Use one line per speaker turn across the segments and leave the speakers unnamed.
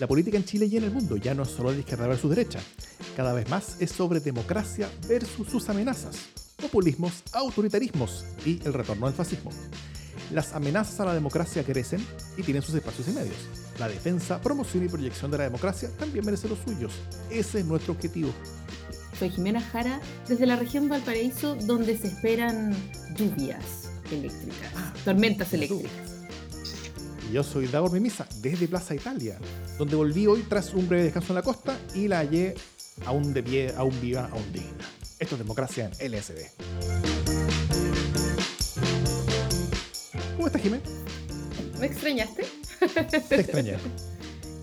La política en Chile y en el mundo ya no es solo de izquierda versus derecha. Cada vez más es sobre democracia versus sus amenazas, populismos, autoritarismos y el retorno del fascismo. Las amenazas a la democracia crecen y tienen sus espacios y medios. La defensa, promoción y proyección de la democracia también merece los suyos. Ese es nuestro objetivo.
Soy Jimena Jara, desde la región Valparaíso, donde se esperan lluvias eléctricas, ah, tormentas eléctricas.
Yo soy Davor Mimisa, desde Plaza Italia, donde volví hoy tras un breve descanso en la costa y la hallé aún de pie, aún viva, aún digna. Esto es democracia en LSD. ¿Cómo estás, Jimé?
¿Me extrañaste?
Te extrañé.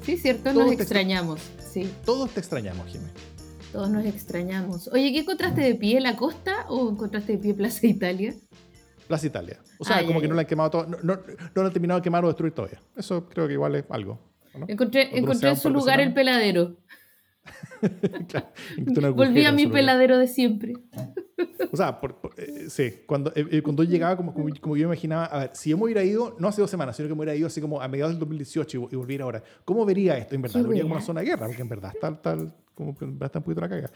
Sí, cierto, nos extrañamos. Sí.
Todos te extrañamos, Jimé.
Todos nos extrañamos. Oye, ¿qué encontraste de pie la costa o encontraste de pie Plaza Italia?
Plaza Italia. O sea, ah, como que no la han quemado todo, no, no, no, han terminado de quemar o destruir todavía. Eso creo que igual es algo.
Encontré, encontré en su lugar el peladero. Volví a mi peladero de siempre.
o sea, eh, sí, cuando, eh, eh, cuando llegaba, como, como, yo me imaginaba, a ver, si yo me hubiera ido, no hace dos semanas, sino que me hubiera ido así como a mediados del 2018 y, volviera ahora, ¿cómo vería esto? En verdad, lo vería como una zona de guerra, porque en verdad está, tal como está un poquito la caga.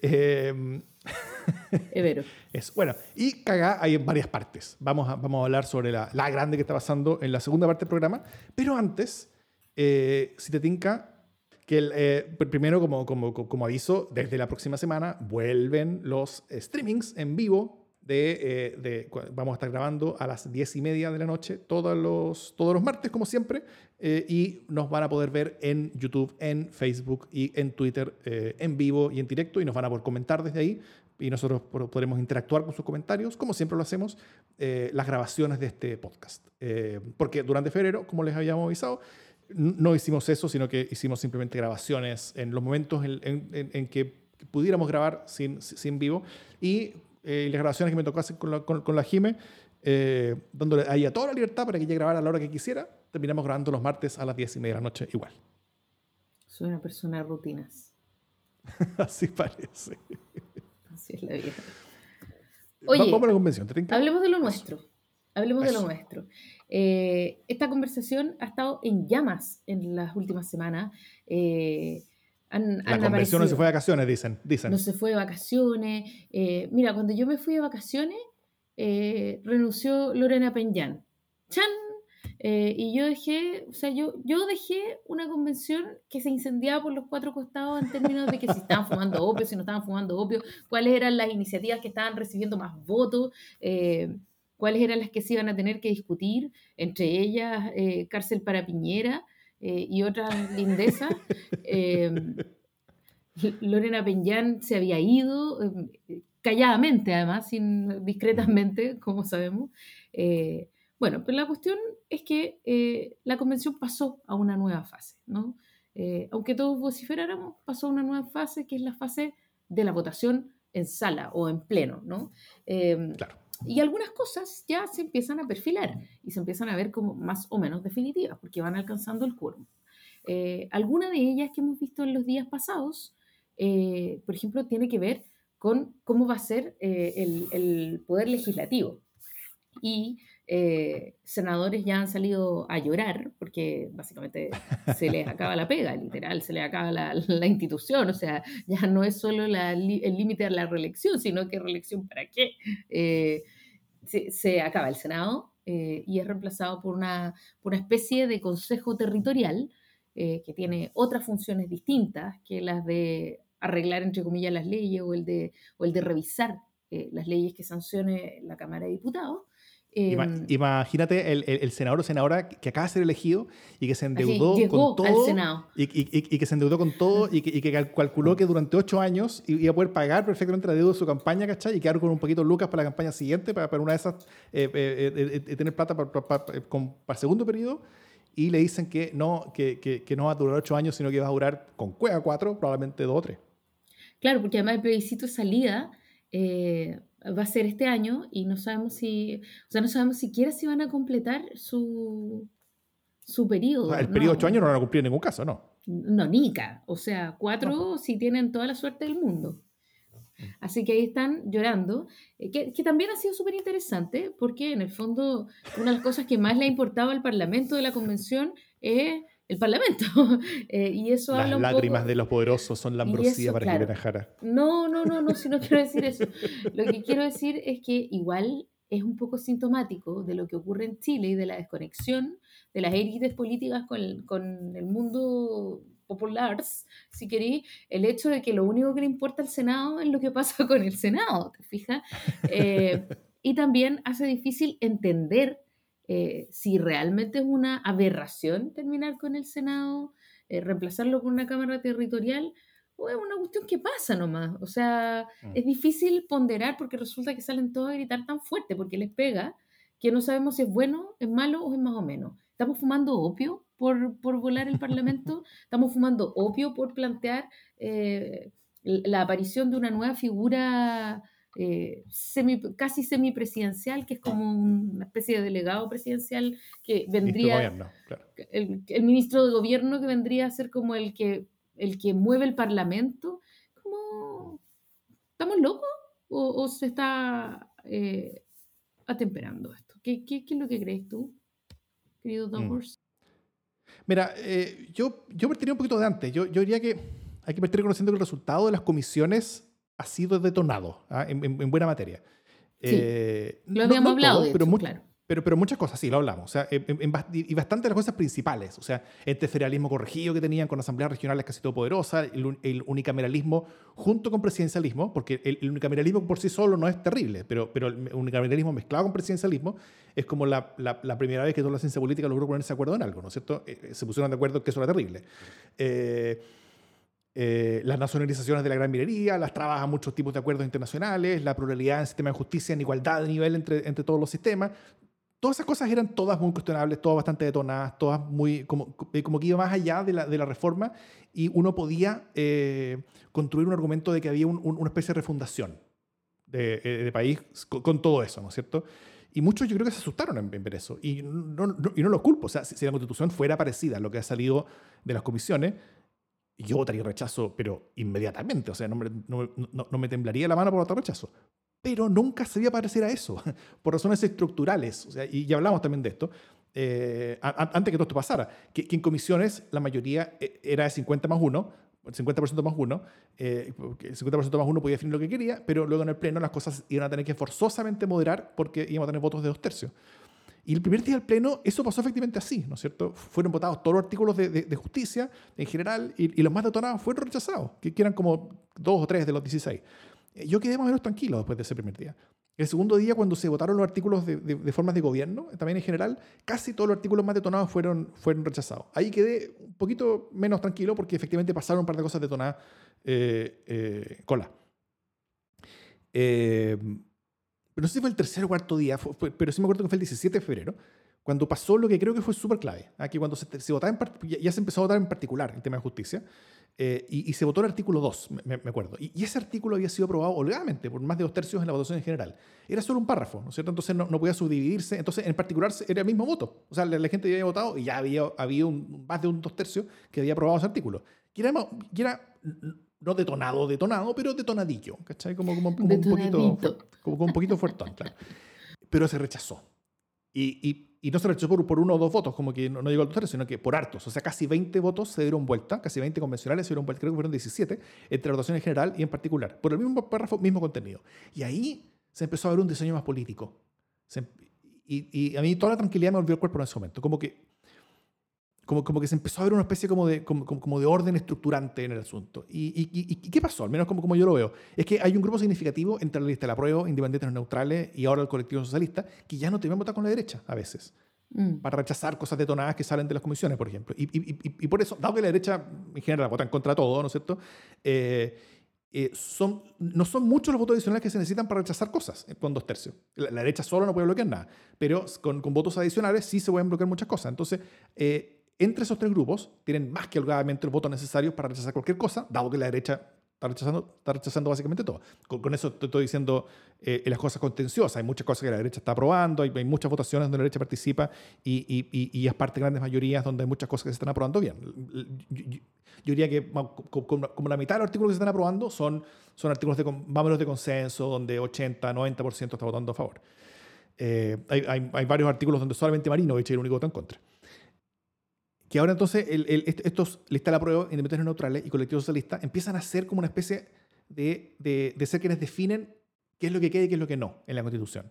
Eh,
Evero.
Es, bueno, y cagá hay varias partes. Vamos a, vamos a hablar sobre la, la, grande que está pasando en la segunda parte del programa. Pero antes, eh, si te tinca, que el, eh, primero, como, como, como aviso, desde la próxima semana vuelven los streamings en vivo de, de, vamos a estar grabando a las diez y media de la noche todos los, todos los martes, como siempre, y nos van a poder ver en YouTube, en Facebook y en Twitter en vivo y en directo, y nos van a poder comentar desde ahí y nosotros podremos interactuar con sus comentarios, como siempre lo hacemos, eh, las grabaciones de este podcast. Eh, porque durante febrero, como les habíamos avisado, no hicimos eso, sino que hicimos simplemente grabaciones en los momentos en, que pudiéramos grabar sin, sin vivo. Y eh, las grabaciones que me tocó hacer con la, con, la Jime, dándole ahí a toda la libertad para que ella grabara a la hora que quisiera, terminamos grabando los martes a las 10 y media de la noche igual.
Soy una persona de rutinas.
Así parece.
Oye, vamos a la convención. Hablemos de lo nuestro. Hablemos de lo nuestro. Eh, esta conversación ha estado en llamas en las últimas semanas. Eh,
la convención no se fue de vacaciones, dicen. dicen.
No se fue de vacaciones. Eh, mira, cuando yo me fui de vacaciones, renunció Lorena Peñán. ¡Chan! Eh, y yo dejé, o sea, yo, yo dejé una convención que se incendiaba por los cuatro costados en términos de que si estaban fumando opio, si no estaban fumando opio, cuáles eran las iniciativas que estaban recibiendo más votos, eh, cuáles eran las que se iban a tener que discutir, entre ellas eh, cárcel para Piñera y otras lindezas. Lorena Peñán se había ido, calladamente además, sin, discretamente, como sabemos. Bueno, pero la cuestión es que eh, la convención pasó a una nueva fase, ¿no? Eh, aunque todos vociferáramos, pasó a una nueva fase, que es la fase de la votación en sala o en pleno, ¿no? Em, claro. Y algunas cosas ya se empiezan a perfilar y se empiezan a ver como más o menos definitivas, porque van alcanzando el quórum. Eh, alguna de ellas que hemos visto en los días pasados, por ejemplo, tiene que ver con cómo va a ser el, el poder legislativo. Y eh, senadores ya han salido a llorar porque básicamente se les acaba la pega, literal, se les acaba la, institución, o sea, ya no es solo el límite a la reelección, sino que reelección para qué. Eh, se, acaba el Senado eh, y es reemplazado por una, especie de consejo territorial que tiene otras funciones distintas que las de arreglar, entre comillas, las leyes o el de, o el de revisar las leyes que sancione la Cámara de Diputados.
Em, imagínate el, el, senador o senadora que acaba de ser elegido y que se endeudó con todo. Y, y, que se endeudó con todo y que, calculó que durante ocho años iba a poder pagar perfectamente la deuda de su campaña, ¿cachai? Y quedar con un poquito lucas para la campaña siguiente, para, para una de esas eh, eh, eh, tener plata para, para, para, el segundo periodo. Y le dicen que no, que, que, no va a durar ocho años, sino que va a durar con cueva cuatro, probablemente dos o tres.
Claro, porque además el plebiscito salida va a ser este año y no sabemos si, o sea, no sabemos siquiera si van a completar su, su periodo.
el periodo de ocho años no lo van a cumplir en ningún caso, ¿no?
No, nica. O sea, cuatro si tienen toda la suerte del mundo. Así que ahí están llorando, eh, que, que también ha sido súper interesante, porque en el fondo una de las cosas que más le ha importado al Parlamento de la Convención es el Parlamento. Eh, y eso
Las
habla un
lágrimas
poco...
de los poderosos son la ambrosía para
claro.
Jimena Jara.
No, no, no, no, si no quiero decir eso. Lo que quiero decir es que igual es un poco sintomático de lo que ocurre en Chile y de la desconexión de las élites políticas con el, con el mundo popular, si queréis, el hecho de que lo único que le importa al Senado es lo que pasa con el Senado, ¿te fijas? Eh, y también hace difícil entender eh, si realmente es una aberración terminar con el Senado, eh, reemplazarlo por una Cámara Territorial, o es una cuestión que pasa nomás. O sea,
Mm.
es difícil ponderar porque resulta que salen todos a gritar tan fuerte porque les pega que no sabemos si es bueno, es malo o es más o menos. ¿Estamos fumando opio por, por volar el Parlamento? ¿Estamos fumando opio por plantear eh, la aparición de una nueva figura eh, semi, casi semipresidencial, que es como una especie de delegado presidencial que vendría,
gobierno, claro.
el, el ministro de gobierno que vendría a ser como el que, el que mueve el Parlamento? ¿Cómo? ¿Estamos locos? ¿O, o se está eh, atemperando esto? ¿Qué, qué, qué es lo que crees tú, querido Don
Mm. Mira, eh, yo, yo partiría un poquito de antes. Yo, yo diría que hay que partir reconociendo que el resultado de las comisiones ha sido detonado ¿ah? en, en- en buena materia.
Sí,
Eh,
Lo
no-
habíamos
no
hablado,
todo,
de
pero,
hecho, claro.
pero, pero muchas cosas, sí, lo hablamos. O sea, en- y bastante las cosas principales. O sea, este federalismo corregido que tenían con asambleas regionales casi todo poderosa, el, el unicameralismo junto con presidencialismo, porque el, el unicameralismo por sí solo no es terrible, pero, pero el unicameralismo mezclado con presidencialismo es como la, la- la primera vez que toda la ciencia política logró ponerse de acuerdo en algo, ¿no es cierto? Eh, eh, se pusieron de acuerdo que eso era terrible. Eh, eh, las nacionalizaciones de la gran minería, las trabas a muchos tipos de acuerdos internacionales, la pluralidad en sistema de justicia, en igualdad de nivel entre, entre todos los sistemas. Todas esas cosas eran todas muy cuestionables, todas bastante detonadas, todas muy, como, eh, como que iba más allá de la, de la reforma y uno podía eh, construir un argumento de que había un- un- una especie de refundación de, eh, de país con, con todo eso, ¿no es cierto? Y muchos yo creo que se asustaron en, en ver eso. Y no, no- y no los culpo. O sea, si, si la constitución fuera parecida a lo que ha salido de las comisiones, yo votaría rechazo, pero inmediatamente. O sea, no me, no- no- no me temblaría la mano por votar rechazo. Pero nunca se iba a parecer a eso, por razones estructurales. O sea, y ya hablamos también de esto, eh, antes que todo esto pasara, que, que en comisiones la mayoría eh, era de 50 más 1, 50% más 1, eh, porque el 50% más 1 podía definir lo que quería, pero luego en el Pleno las cosas iban a tener que forzosamente moderar porque íbamos a tener votos de dos tercios. Y el primer día del Pleno, eso pasó efectivamente así, ¿no es cierto? Fueron votados todos los artículos de, de- de justicia en general y, y los más detonados fueron rechazados, que, eran como dos o tres de los 16. Eh, Yo quedé más o menos tranquilo después de ese primer día. El segundo día, cuando se votaron los artículos de- de formas de gobierno, también en general, casi todos los artículos más detonados fueron, fueron rechazados. Ahí quedé un poquito menos tranquilo porque efectivamente pasaron un par de cosas detonadas eh, eh, cola. Eh, pero no sé si fue el tercer o cuarto día, fue- fue- pero sí me acuerdo que fue el 17 de febrero, cuando pasó lo que creo que fue súper clave. Aquí cuando se, se votaba en ya, ya se empezó a votar en particular el tema de justicia, eh, y, y se votó el artículo 2, me, me acuerdo. Y, y ese artículo había sido aprobado holgadamente por más de dos tercios en la votación en general. Era solo un párrafo, ¿no es cierto? Entonces no, no podía subdividirse. Entonces, en particular, era el mismo voto. O sea, la, la gente ya había votado y ya había, había más de un dos tercios que había aprobado ese artículo. Que era, que era no detonado, detonado, pero detonadillo, ¿cachai? Como, como, como un poquito, como, como un poquito fuertón, claro. Pero se rechazó. Y, y- y no se rechazó por, por uno o dos votos, como que no, no llegó al tercio, sino que por hartos. O sea, casi 20 votos se dieron vuelta, casi 20 convencionales se dieron vuelta, creo que fueron 17, entre la votación en general y en particular, por el mismo párrafo, mismo contenido. Y ahí se empezó a ver un diseño más político. Se em- y, y a mí toda la tranquilidad me volvió al cuerpo en ese momento. Como que, como, como que se empezó a ver una especie como de, como, como- de orden estructurante en el asunto. ¿Y, y- y- y qué pasó? Al menos como, como yo lo veo. Es que hay un grupo significativo entre la lista de la prueba, independientes neutrales y ahora el colectivo socialista, que ya no te ven votar con la derecha a veces
Mm.
para rechazar cosas detonadas que salen de las comisiones, por ejemplo. Y, y- y- y por eso, dado que la derecha en general vota en contra todo, ¿no es cierto? Eh, eh, son, no son muchos los votos adicionales que se necesitan para rechazar cosas con dos tercios. La, la derecha solo no puede bloquear nada, pero con, con votos adicionales sí se pueden bloquear muchas cosas. Entonces, eh, entre esos tres grupos tienen más que holgadamente los votos necesarios para rechazar cualquier cosa, dado que la derecha está rechazando, está rechazando básicamente todo. Con, con eso estoy diciendo eh, las cosas contenciosas. Hay muchas cosas que la derecha está aprobando, hay, hay muchas votaciones donde la derecha participa y, y, y, y es parte de grandes mayorías donde hay muchas cosas que se están aprobando bien. Yo, yo- yo diría que como, la mitad de los artículos que se están aprobando son, son artículos de, menos de consenso, donde 80, 90% está votando a favor. Eh, hay, hay, hay varios artículos donde solamente Marino es el único que en contra. Que ahora entonces estos lista la prueba, independientes neutrales y colectivos socialistas empiezan a ser como una especie de, de, de, ser quienes definen qué es lo que queda y qué es lo que no en la Constitución.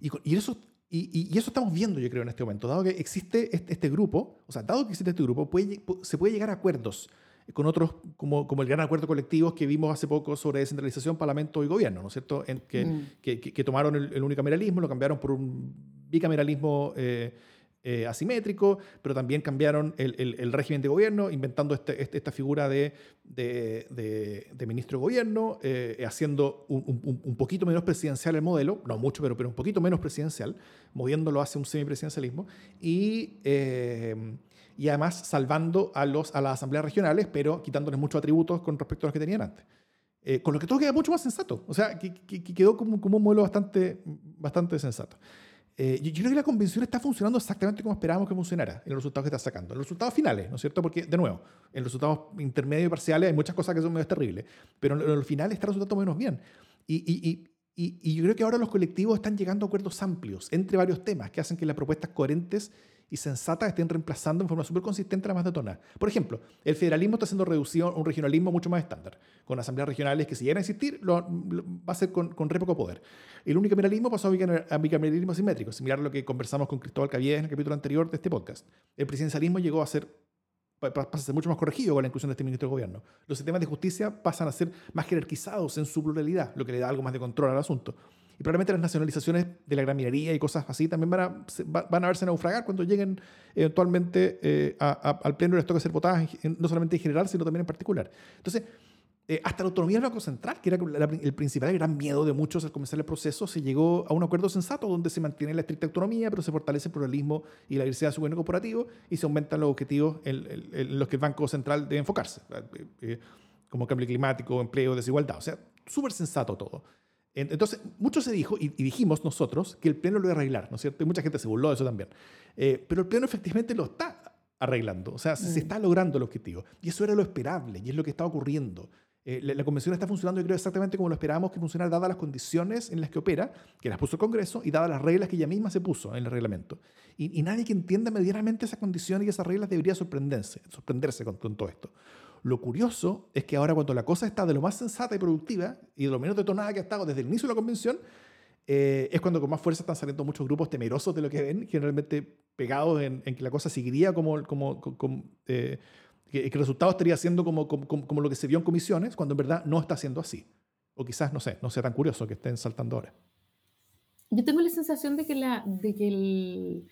Y, y eso, y, y, eso estamos viendo, yo creo, en este momento. Dado que existe este, este grupo, o sea, dado que existe este grupo, puede, se puede llegar a acuerdos con otros, como, como el gran acuerdo colectivo que vimos hace poco sobre descentralización, parlamento y gobierno, ¿no es cierto? En, que, mm. que, que, tomaron el, el, unicameralismo, lo cambiaron por un bicameralismo eh, eh, asimétrico, pero también cambiaron el, el, régimen de gobierno, inventando este, este, esta figura de, de, de, ministro de gobierno, eh, haciendo un, un, un, poquito menos presidencial el modelo, no mucho, pero, pero un poquito menos presidencial, moviéndolo hacia un semipresidencialismo, y, eh, y además salvando a, los, a las asambleas regionales, pero quitándoles muchos atributos con respecto a los que tenían antes. con lo que todo queda mucho más sensato. O sea, que, que, quedó como, como, un modelo bastante, bastante sensato. Eh, yo, creo que la convención está funcionando exactamente como esperábamos que funcionara en los resultados que está sacando. En los resultados finales, ¿no es cierto? Porque, de nuevo, en los resultados intermedios y parciales hay muchas cosas que son medio terribles, pero en los finales está resultando menos bien. Y, y, y, y, yo creo que ahora los colectivos están llegando a acuerdos amplios entre varios temas que hacen que las propuestas coherentes y sensatas estén reemplazando en forma súper consistente la más detonada. Por ejemplo, el federalismo está siendo reducido a un regionalismo mucho más estándar, con asambleas regionales que si llegan a existir, lo, va a ser con, con poco poder. El unicameralismo pasó a bicameralismo simétrico, similar a lo que conversamos con Cristóbal Caviedes en el capítulo anterior de este podcast. El presidencialismo llegó a ser pasa a ser mucho más corregido con la inclusión de este ministro de gobierno. Los sistemas de justicia pasan a ser más jerarquizados en su pluralidad, lo que le da algo más de control al asunto. Y probablemente las nacionalizaciones de la gran minería y cosas así también van a, van a verse naufragar cuando lleguen eventualmente eh, al pleno y les toque ser votadas, no solamente en general, sino también en particular. Entonces, eh, hasta la autonomía del Banco Central, que era el principal gran miedo de muchos al comenzar el proceso, se llegó a un acuerdo sensato donde se mantiene la estricta autonomía, pero se fortalece el pluralismo y la diversidad de su gobierno corporativo y se aumentan los objetivos en, los que el Banco Central debe enfocarse, eh, como cambio climático, empleo, desigualdad. O sea, súper sensato todo. Entonces, mucho se dijo, y, dijimos nosotros, que el Pleno lo iba a arreglar, ¿no es cierto? Y mucha gente se burló de eso también. Eh, pero el Pleno efectivamente lo está arreglando, o sea, se, mm. está logrando el objetivo. Y eso era lo esperable, y es lo que está ocurriendo. Eh, la, convención está funcionando, yo creo, exactamente como lo esperábamos que funcionara, dadas las condiciones en las que opera, que las puso el Congreso, y dadas las reglas que ella misma se puso en el reglamento. Y, y nadie que entienda medianamente esas condiciones y esas reglas debería sorprenderse, sorprenderse con todo esto. Lo curioso es que ahora cuando la cosa está de lo más sensata y productiva y de lo menos detonada que ha estado desde el inicio de la convención, eh, es cuando con más fuerza están saliendo muchos grupos temerosos de lo que ven, generalmente pegados en, que la cosa seguiría como, como, eh, que, el resultado estaría siendo como, como, lo que se vio en comisiones, cuando en verdad no está siendo así. O quizás, no sé, no sea tan curioso que estén saltando ahora.
Yo tengo la sensación de que, la, de que el,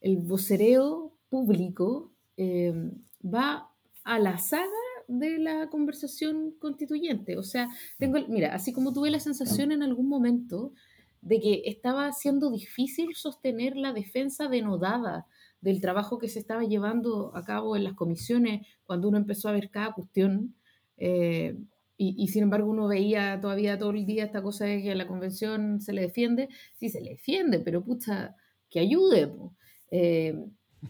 el vocereo público eh, va a la saga de la conversación constituyente. O sea, tengo, mira, así como tuve la sensación en algún momento de que estaba siendo difícil sostener la defensa denodada del trabajo que se estaba llevando a cabo en las comisiones cuando uno empezó a ver cada cuestión. Eh, y, sin embargo uno veía todavía todo el día esta cosa de que la convención se le defiende. Sí, se le defiende, pero pucha, que ayude.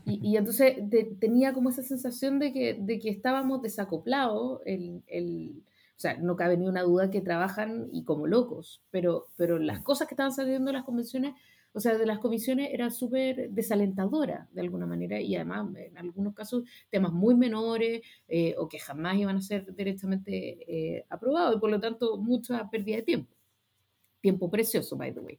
Y, entonces tenía como esa sensación de que, de que estábamos desacoplados. El, el, o sea, no cabe ni una duda que trabajan y como locos, pero, pero las cosas que estaban saliendo de las convenciones, o sea, de las comisiones, era súper desalentadora de alguna manera y además en algunos casos temas muy menores eh, o que jamás iban a ser directamente eh, aprobados y por lo tanto mucha pérdida de tiempo. Tiempo precioso, by the way.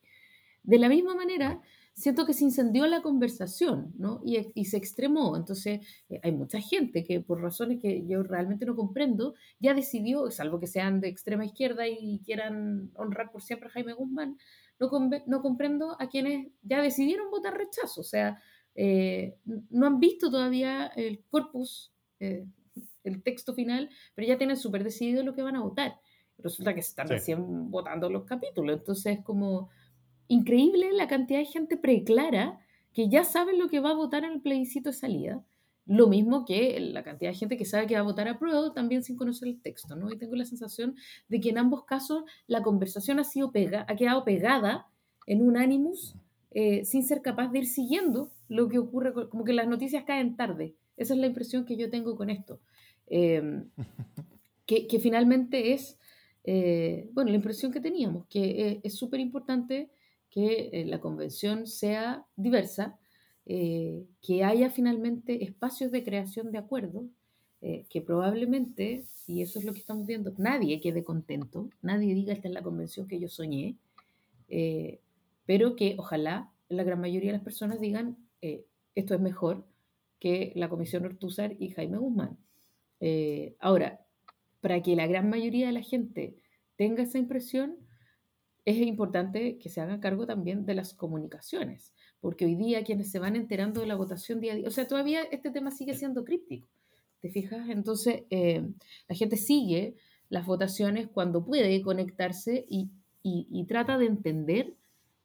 De la misma manera, siento que se incendió la conversación, ¿no? Y, y se extremó. Entonces, eh, hay mucha gente que por razones que yo realmente no comprendo, ya decidió, salvo que sean de extrema izquierda y quieran honrar por siempre a Jaime Guzmán, no, no comprendo a quienes ya decidieron votar rechazo. O sea, eh, no han visto todavía el corpus, eh, el texto final, pero ya tienen súper decidido lo que van a votar. Resulta que están recién votando los capítulos. Entonces, como increíble la cantidad de gente preclara que ya sabe lo que va a votar en el plebiscito de salida. Lo mismo que la cantidad de gente que sabe que va a votar a prueba también sin conocer el texto, ¿no? Y tengo la sensación de que en ambos casos la conversación ha, sido pega, ha quedado pegada en un ánimos eh, sin ser capaz de ir siguiendo lo que ocurre, como que las noticias caen tarde. Esa es la impresión que yo tengo con esto. Em, que, que, finalmente es, eh, bueno, la impresión que teníamos, que eh, es súper importante que eh, la convención sea diversa, eh, que haya finalmente espacios de creación de acuerdos eh, que probablemente, y eso es lo que estamos viendo, nadie quede contento, nadie diga esta es la convención que yo soñé, pero que ojalá la gran mayoría de las personas digan esto es mejor que la Comisión Ortúzar y Jaime Guzmán. ahora, para que la gran mayoría de la gente tenga esa impresión, es importante que se haga cargo también de las comunicaciones, porque hoy día quienes se van enterando de la votación día a día, o sea, todavía este tema sigue siendo críptico, ¿te fijas? Entonces, eh, la gente sigue las votaciones cuando puede conectarse y, trata de entender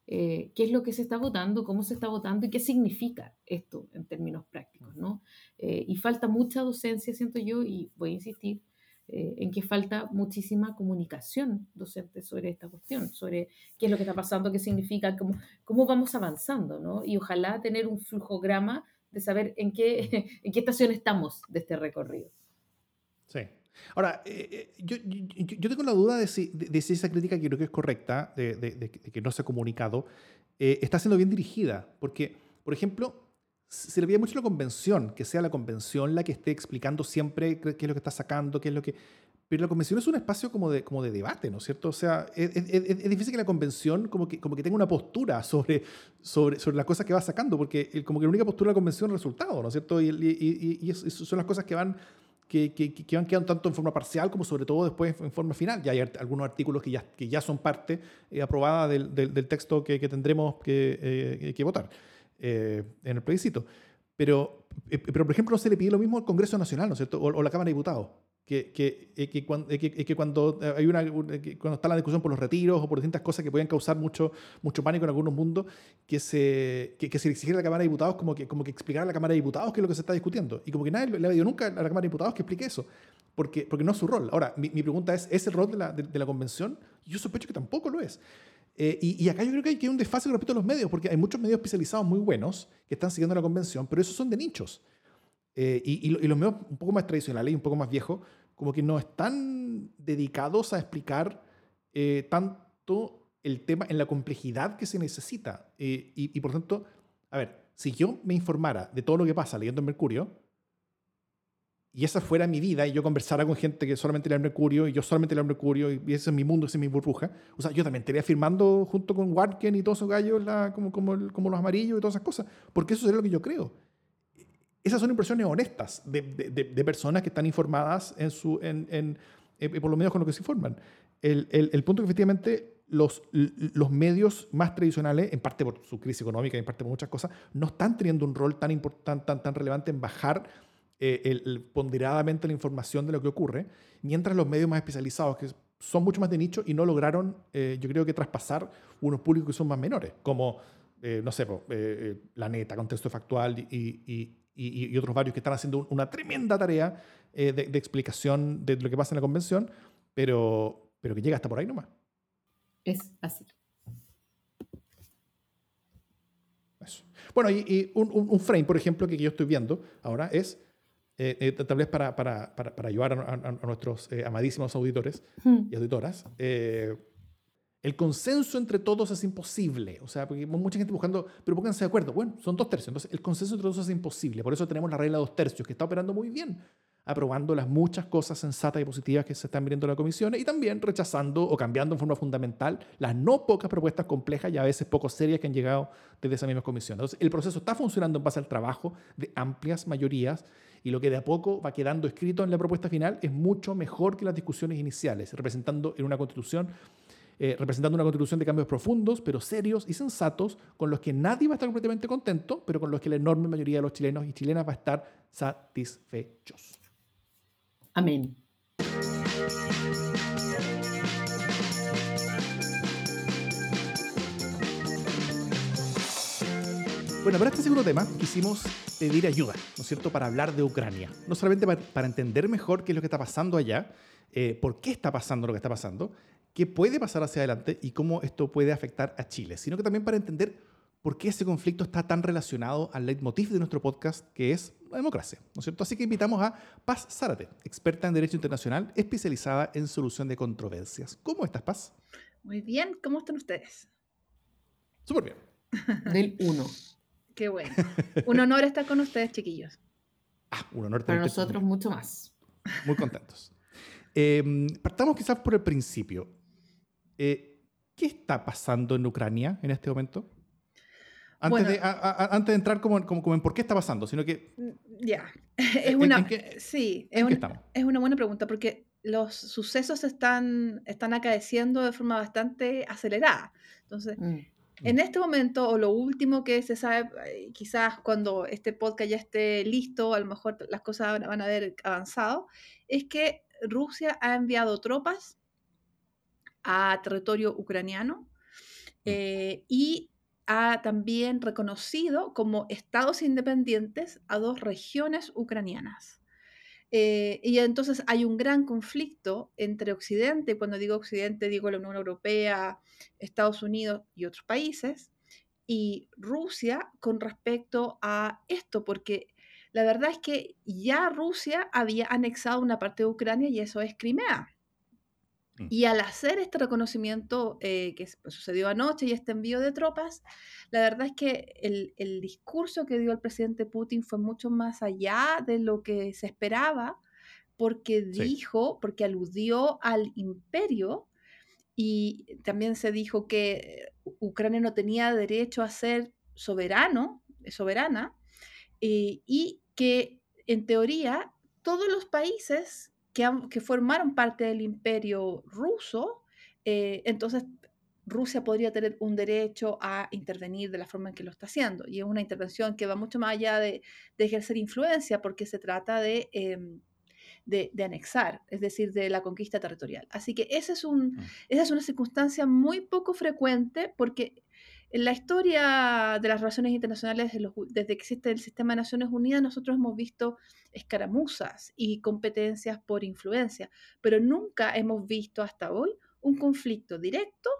eh, qué es lo que se está votando, cómo se está votando y qué significa esto en términos prácticos, ¿no? Eh, y falta mucha docencia, siento yo, y voy a insistir, eh, en que falta muchísima comunicación docente sobre esta cuestión, sobre qué es lo que está pasando, qué significa, cómo, cómo vamos avanzando, ¿no? Y ojalá tener un flujograma de saber en qué, en qué estación estamos de este recorrido.
Sí. Ahora, eh, eh, yo, yo, tengo la duda de si, de, si, esa crítica que creo que es correcta, de, de que no se ha comunicado, está siendo bien dirigida, porque, por ejemplo, se le pide mucho la convención, que sea la convención la que esté explicando siempre qué es lo que está sacando, qué es lo que... Pero la convención es un espacio como de, como de debate, ¿no es cierto? O sea, es, es, difícil que la convención como que, como que tenga una postura sobre, sobre, sobre las cosas que va sacando, porque como que la única postura de la convención es el resultado, ¿no es cierto? Y, y, y, son las cosas que van, que, que, que, van quedando tanto en forma parcial como sobre todo después en forma final. Ya hay algunos artículos que ya, que ya son parte eh, aprobada del, del, texto que, tendremos que, eh, que votar. Eh, en el plebiscito. Pero, eh, pero, por ejemplo, no se le pide lo mismo al Congreso Nacional, ¿no es cierto? O, la Cámara de Diputados. Que, que, eh, que, cuando, que, cuando, hay una, cuando está la discusión por los retiros o por distintas cosas que pueden causar mucho, mucho pánico en algunos mundos, que se, que, se exigiera a la Cámara de Diputados como que, como que explicara a la Cámara de Diputados qué es lo que se está discutiendo. Y como que nadie le ha pedido nunca a la Cámara de Diputados que explique eso, porque, porque no es su rol. Ahora, mi, mi pregunta es, ¿es el rol de la, de la convención? Yo sospecho que tampoco lo es. Eh, y, acá yo creo que hay, que un desfase respecto a los medios, porque hay muchos medios especializados muy buenos que están siguiendo la convención, pero esos son de nichos. Eh, y, los medios un poco más tradicionales y un poco más viejos, como que no están dedicados a explicar eh, tanto el tema en la complejidad que se necesita. y, y por tanto, a ver, si yo me informara de todo lo que pasa leyendo en Mercurio, y esa fuera mi vida y yo conversara con gente que solamente lee Mercurio y yo solamente leo Mercurio y ese es mi mundo, esa es mi burbuja, o sea, yo también estaría firmando junto con Warken y todos esos gallos como, como, los amarillos y todas esas cosas, porque eso es lo que yo creo. Esas son impresiones honestas de, de, personas que están informadas en su, en, en, eh, por lo menos con lo que se informan. El, el, el punto que efectivamente los, los medios más tradicionales, en parte por su crisis económica y en parte por muchas cosas, no están teniendo un rol tan, importante, tan, tan relevante en bajar eh, el, ponderadamente la información de lo que ocurre, mientras los medios más especializados, que son mucho más de nicho y no lograron, eh, yo creo que traspasar unos públicos que son más menores, como, eh, no sé, La Neta, Contexto Factual y, y, otros varios que están haciendo una tremenda tarea de, de, explicación de lo que pasa en la convención, pero, pero que llega hasta por ahí nomás.
Es así.
Eso. Bueno, y, un, un, frame, por ejemplo, que yo estoy viendo ahora es eh, eh, tal vez para, para, para, para ayudar a, nuestros eh, amadísimos auditores hmm. y auditoras, el consenso entre todos es imposible. O sea, porque mucha gente buscando, pero pónganse de acuerdo. Bueno, son dos tercios. Entonces, el consenso entre todos es imposible. Por eso tenemos la regla de dos tercios, que está operando muy bien, aprobando las muchas cosas sensatas y positivas que se están viendo en la comisión y también rechazando o cambiando en forma fundamental las no pocas propuestas complejas y a veces poco serias que han llegado desde esa misma comisión. Entonces, el proceso está funcionando en base al trabajo de amplias mayorías y lo que de a poco va quedando escrito en la propuesta final es mucho mejor que las discusiones iniciales, representando en una constitución eh, representando una constitución de cambios profundos, pero serios y sensatos, con los que nadie va a estar completamente contento, pero con los que la enorme mayoría de los chilenos y chilenas va a estar satisfechos.
Amén.
Bueno, para este segundo tema quisimos pedir ayuda, ¿no es cierto?, para hablar de Ucrania. No solamente para, entender mejor qué es lo que está pasando allá, eh, por qué está pasando lo que está pasando, qué puede pasar hacia adelante y cómo esto puede afectar a Chile, sino que también para entender por qué ese conflicto está tan relacionado al leitmotiv de nuestro podcast, que es la democracia, ¿no es cierto? Así que invitamos a Paz Zárate, experta en Derecho Internacional, especializada en solución de controversias. ¿Cómo estás, Paz?
Muy bien, ¿cómo están ustedes?
Súper bien.
Del 1.
Qué bueno. Un honor estar con ustedes, chiquillos.
Ah, un honor
Para nosotros mucho más.
Muy contentos. Em, partamos quizás por el principio. Eh, ¿Qué está pasando en Ucrania en este momento? Antes, de, antes de entrar como, como, en por qué está pasando, sino que...
Mm, ya, es una... sí, es, es una buena pregunta porque los sucesos están, están acaeciendo de forma bastante acelerada. Entonces, mm. En este momento, o lo último que se sabe, eh, quizás cuando este podcast ya esté listo, a lo mejor las cosas van a haber avanzado, es que Rusia ha enviado tropas a territorio ucraniano mm. eh, y ha también reconocido como estados independientes a dos regiones ucranianas. Eh, y entonces hay un gran conflicto entre Occidente, cuando digo Occidente digo la Unión Europea, Estados Unidos y otros países, y Rusia con respecto a esto, porque la verdad es que ya Rusia había anexado una parte de Ucrania y eso es Crimea. Mm. Y al hacer este reconocimiento eh, que pues, sucedió anoche y este envío de tropas, la verdad es que el, el, discurso que dio el presidente Putin fue mucho más allá de lo que se esperaba, porque dijo, porque aludió al imperio y también se dijo que Ucrania no tenía derecho a ser soberano, soberana, eh, y que en teoría todos los países que, formaron parte del imperio ruso, eh, entonces Rusia podría tener un derecho a intervenir de la forma en que lo está haciendo. Y es una intervención que va mucho más allá de, ejercer influencia, porque se trata em, de, de, anexar, es decir, de la conquista territorial. Así que ese es un, mm. esa es una circunstancia muy poco frecuente, porque en la historia de las relaciones internacionales, desde que existe el sistema de Naciones Unidas, nosotros hemos visto escaramuzas y competencias por influencia, pero nunca hemos visto hasta hoy un conflicto directo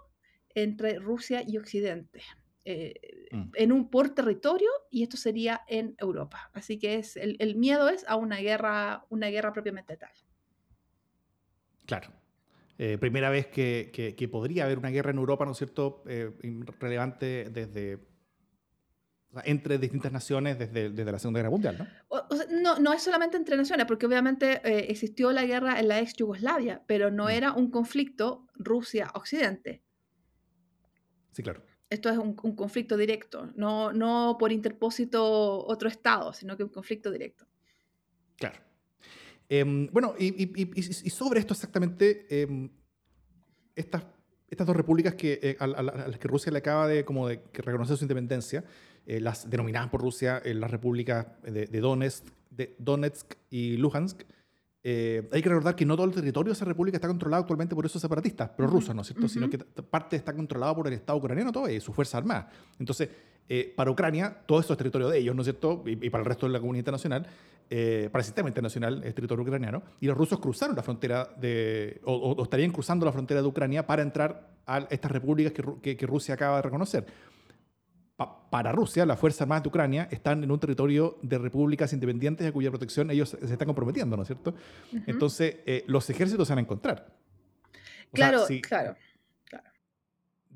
entre Rusia y Occidente. Eh, mm. en un por territorio y esto sería en Europa. Así que es, el, el miedo es a una guerra, una guerra propiamente tal.
Claro. Eh, primera vez que, podría haber una guerra en Europa, ¿no es cierto?, eh, relevante desde entre distintas naciones desde, desde, la Segunda Guerra Mundial, ¿no?
no, no es solamente entre naciones, porque obviamente eh, existió la guerra en la ex Yugoslavia, pero no mm. era un conflicto Rusia-Occidente.
Sí, claro.
Esto es un, conflicto directo, no, no por interpósito otro Estado, sino que un conflicto directo.
Claro. Em, bueno, y, sobre esto exactamente, em, estas, estas dos repúblicas que, eh, a, las que Rusia le acaba de, como de reconocer su independencia, eh, las denominadas por Rusia eh, las repúblicas de, Donetsk, de Donetsk y Luhansk, hay que recordar que no todo el territorio de esa república está controlado actualmente por esos separatistas, pero rusos, ¿no es cierto? Sino que parte está controlado por el Estado ucraniano todo y su fuerza armada. Entonces, para Ucrania, todo esto es territorio de ellos, ¿no es cierto? Y, y, para el resto de la comunidad internacional. Eh, para el sistema internacional, el territorio ucraniano, y los rusos cruzaron la frontera de, o, estarían cruzando la frontera de Ucrania para entrar a estas repúblicas que, que, Rusia acaba de reconocer. para Rusia, las Fuerzas Armadas de Ucrania están en un territorio de repúblicas independientes a cuya protección ellos se están comprometiendo, ¿no es cierto? Entonces, eh, los ejércitos se van a encontrar.
claro, claro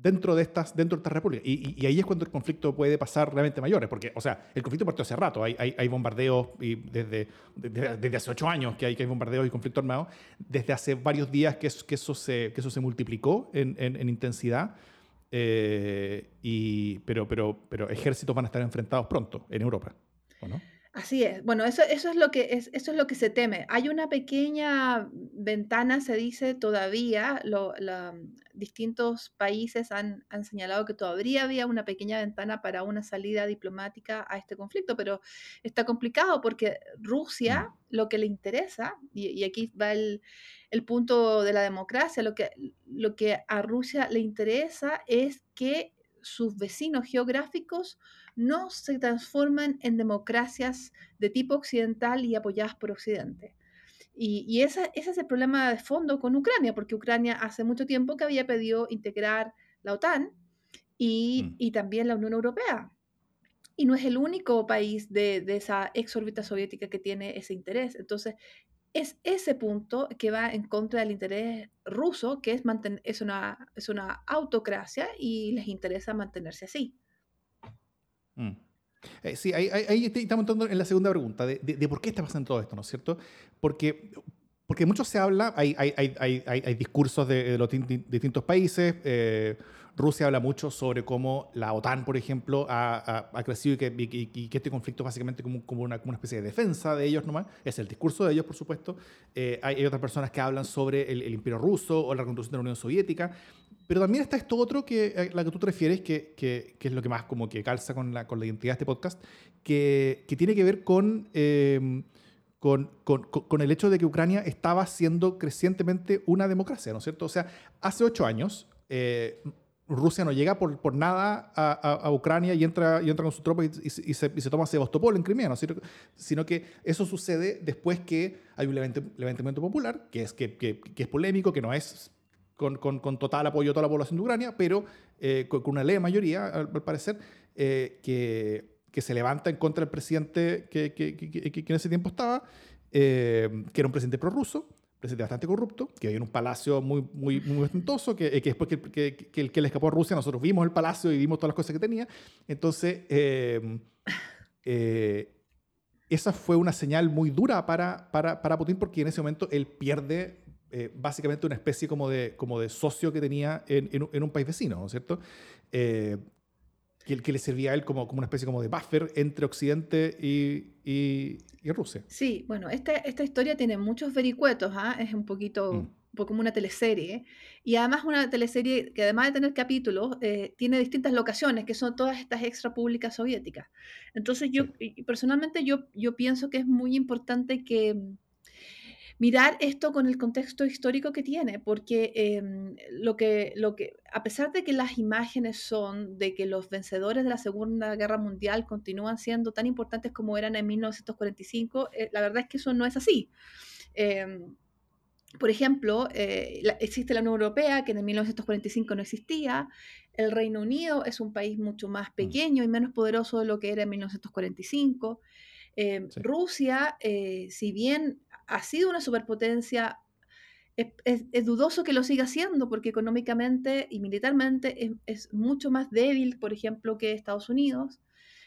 dentro de estas, dentro de estas repúblicas. Y, ahí es cuando el conflicto puede pasar realmente mayores, porque, o sea, el conflicto partió hace rato, hay, hay, bombardeos y desde, desde, hace ocho años que hay, que hay bombardeos y conflicto armado, desde hace varios días que, que, eso, se, que eso se multiplicó en, en, intensidad, eh, y, pero, pero, pero ejércitos van a estar enfrentados pronto en Europa, ¿o no?
Así es. Bueno, eso, eso, es lo que es, eso es lo que se teme. Hay una pequeña ventana, se dice todavía, lo, distintos países han, han, señalado que todavía había una pequeña ventana para una salida diplomática a este conflicto, pero está complicado porque Rusia mm. lo que le interesa, y, aquí va el, el, punto de la democracia, lo que, lo que a Rusia le interesa es que sus vecinos geográficos no se transforman en democracias de tipo occidental y apoyadas por Occidente. Y, ese es el problema de fondo con Ucrania, porque Ucrania hace mucho tiempo que había pedido integrar la OTAN y, mm. también la Unión Europea. Y no es el único país de, esa ex órbita soviética que tiene ese interés. Entonces, es ese punto que va en contra del interés ruso, que es, es, una, es una autocracia y les interesa mantenerse así.
Mm. sí, ahí, estamos entrando en la segunda pregunta, de, de, por qué está pasando todo esto, ¿no es cierto? Porque, porque mucho se habla, hay, hay discursos de, los distintos países, Rusia habla mucho sobre cómo la OTAN, por ejemplo, ha, crecido y que, este conflicto básicamente como, como, una, especie de defensa de ellos nomás. Es el discurso de ellos, por supuesto. Eh, hay, otras personas que hablan sobre el, imperio ruso o la reconstrucción de la Unión Soviética. Pero también está esto otro que a la que tú te refieres, que, que, es lo que más como que calza con la, con la identidad de este podcast, que, tiene que ver con... Eh, con, con, con, el hecho de que Ucrania estaba siendo crecientemente una democracia, ¿no es cierto? O sea, hace ocho años, eh, Rusia no llega por, por nada a, Ucrania y entra, y entra con su tropa y, se, y, se, toma Sebastopol en Crimea, ¿no? sino, sino, que eso sucede después que hay un levantamiento popular, que es, que, que, es polémico, que no es con, con, con, total apoyo a toda la población de Ucrania, pero eh, con, una leve mayoría, al, parecer, eh, que, que se levanta en contra del presidente que, que en ese tiempo estaba, eh, que era un presidente prorruso presidente bastante corrupto, que vive en un palacio muy, muy, muy ostentoso, que, que después que, que, que, que le escapó a Rusia, nosotros vimos el palacio y vimos todas las cosas que tenía. Entonces, eh, eh, esa fue una señal muy dura para, para, para, Putin, porque en ese momento él pierde eh, básicamente una especie como de, como de socio que tenía en, en, un país vecino, ¿no es cierto? que, que le servía a él como, como una especie como de buffer entre Occidente y, y, Rusia.
Sí, bueno, esta, esta historia tiene muchos vericuetos, ¿ah? es un poquito... Mm. como una teleserie, y además una teleserie que además de tener capítulos, eh, tiene distintas locaciones, que son todas estas extra públicas soviéticas. Entonces yo, personalmente yo, yo pienso que es muy importante que, mirar esto con el contexto histórico que tiene, porque em, lo que, lo que, a pesar de que las imágenes son de que los vencedores de la Segunda Guerra Mundial continúan siendo tan importantes como eran en 1945, eh, la verdad es que eso no es así. Em, por ejemplo, eh, existe la Unión Europea, que en 1945 no existía. El Reino Unido es un país mucho más mm. pequeño y menos poderoso de lo que era en 1945. Em, Rusia, eh, si bien ha sido una superpotencia, es, dudoso que lo siga siendo porque económicamente y militarmente es, mucho más débil, por ejemplo, que Estados Unidos.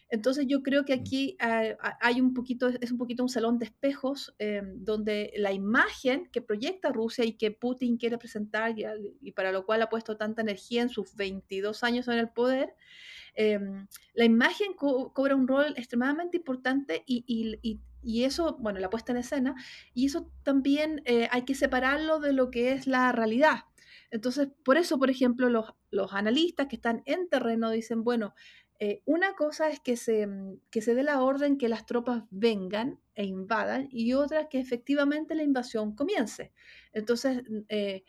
Entonces yo creo que mm. aquí hay un poquito, es un poquito un salón de espejos em, donde la imagen que proyecta Rusia y que Putin quiere presentar y, para lo cual ha puesto tanta energía en sus 22 años en el poder, em, la imagen cobra un rol extremadamente importante y, y eso, bueno, la puesta en escena, y eso también eh, hay que separarlo de lo que es la realidad. Entonces, por eso, por ejemplo, los, los analistas que están en terreno dicen, bueno, eh, una cosa es que se, mm, que se dé la orden que las tropas vengan e invadan y otra que efectivamente la invasión comience. Entonces, mm, eh,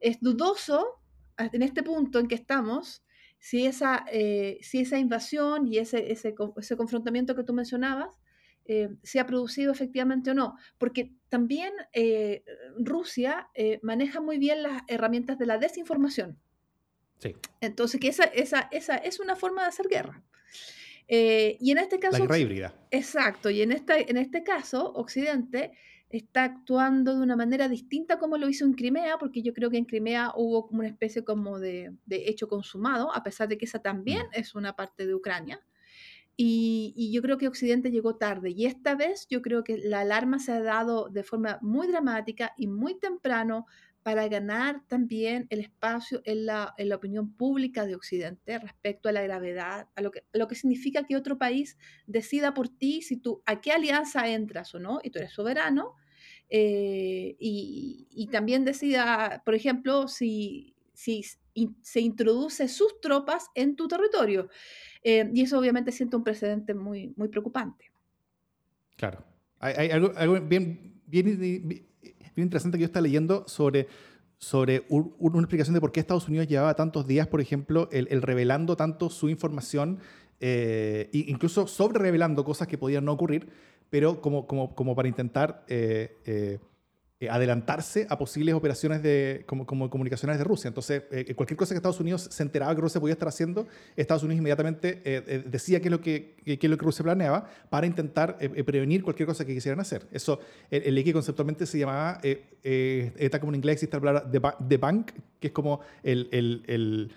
es dudoso en este punto en que estamos si esa, si esa invasión y ese, ese, ese confrontamiento que tú mencionabas eh, se ha producido efectivamente o no, porque también eh, Rusia eh, maneja muy bien las herramientas de la desinformación. Sí. Entonces, que esa, esa, esa es una forma de hacer guerra. y en este caso...
La guerra híbrida.
Exacto, y en, esta, en este caso, Occidente está actuando de una manera distinta como lo hizo en Crimea, porque yo creo que en Crimea hubo como una especie como de, de hecho consumado, a pesar de que esa también mm. es una parte de Ucrania. Y, yo creo que Occidente llegó tarde. Y esta vez yo creo que la alarma se ha dado de forma muy dramática y muy temprano para ganar también el espacio en la, en la opinión pública de Occidente respecto a la gravedad, a lo que, lo que significa que otro país decida por ti si tú a qué alianza entras o no, y tú eres soberano, eh, y, y, también decida, por ejemplo, si, si se introduce sus tropas en tu territorio. Eh, y eso obviamente siente un precedente muy, muy preocupante.
Claro. Hay, algo, bien, bien, bien, interesante que yo estaba leyendo sobre, sobre una explicación de por qué Estados Unidos llevaba tantos días, por ejemplo, el, revelando tanto su información, eh, incluso sobre revelando cosas que podían no ocurrir, pero como, como, como para intentar eh, eh eh, adelantarse a posibles operaciones de, como, como comunicaciones de Rusia. Entonces, eh, cualquier cosa que Estados Unidos se enteraba que Rusia podía estar haciendo, Estados Unidos inmediatamente eh, decía qué es, lo que, qué es lo que Rusia planeaba para intentar prevenir cualquier cosa que quisieran hacer. Eso, el, el conceptualmente se llamaba, está como en inglés existe la palabra the, bank, que es como el, el,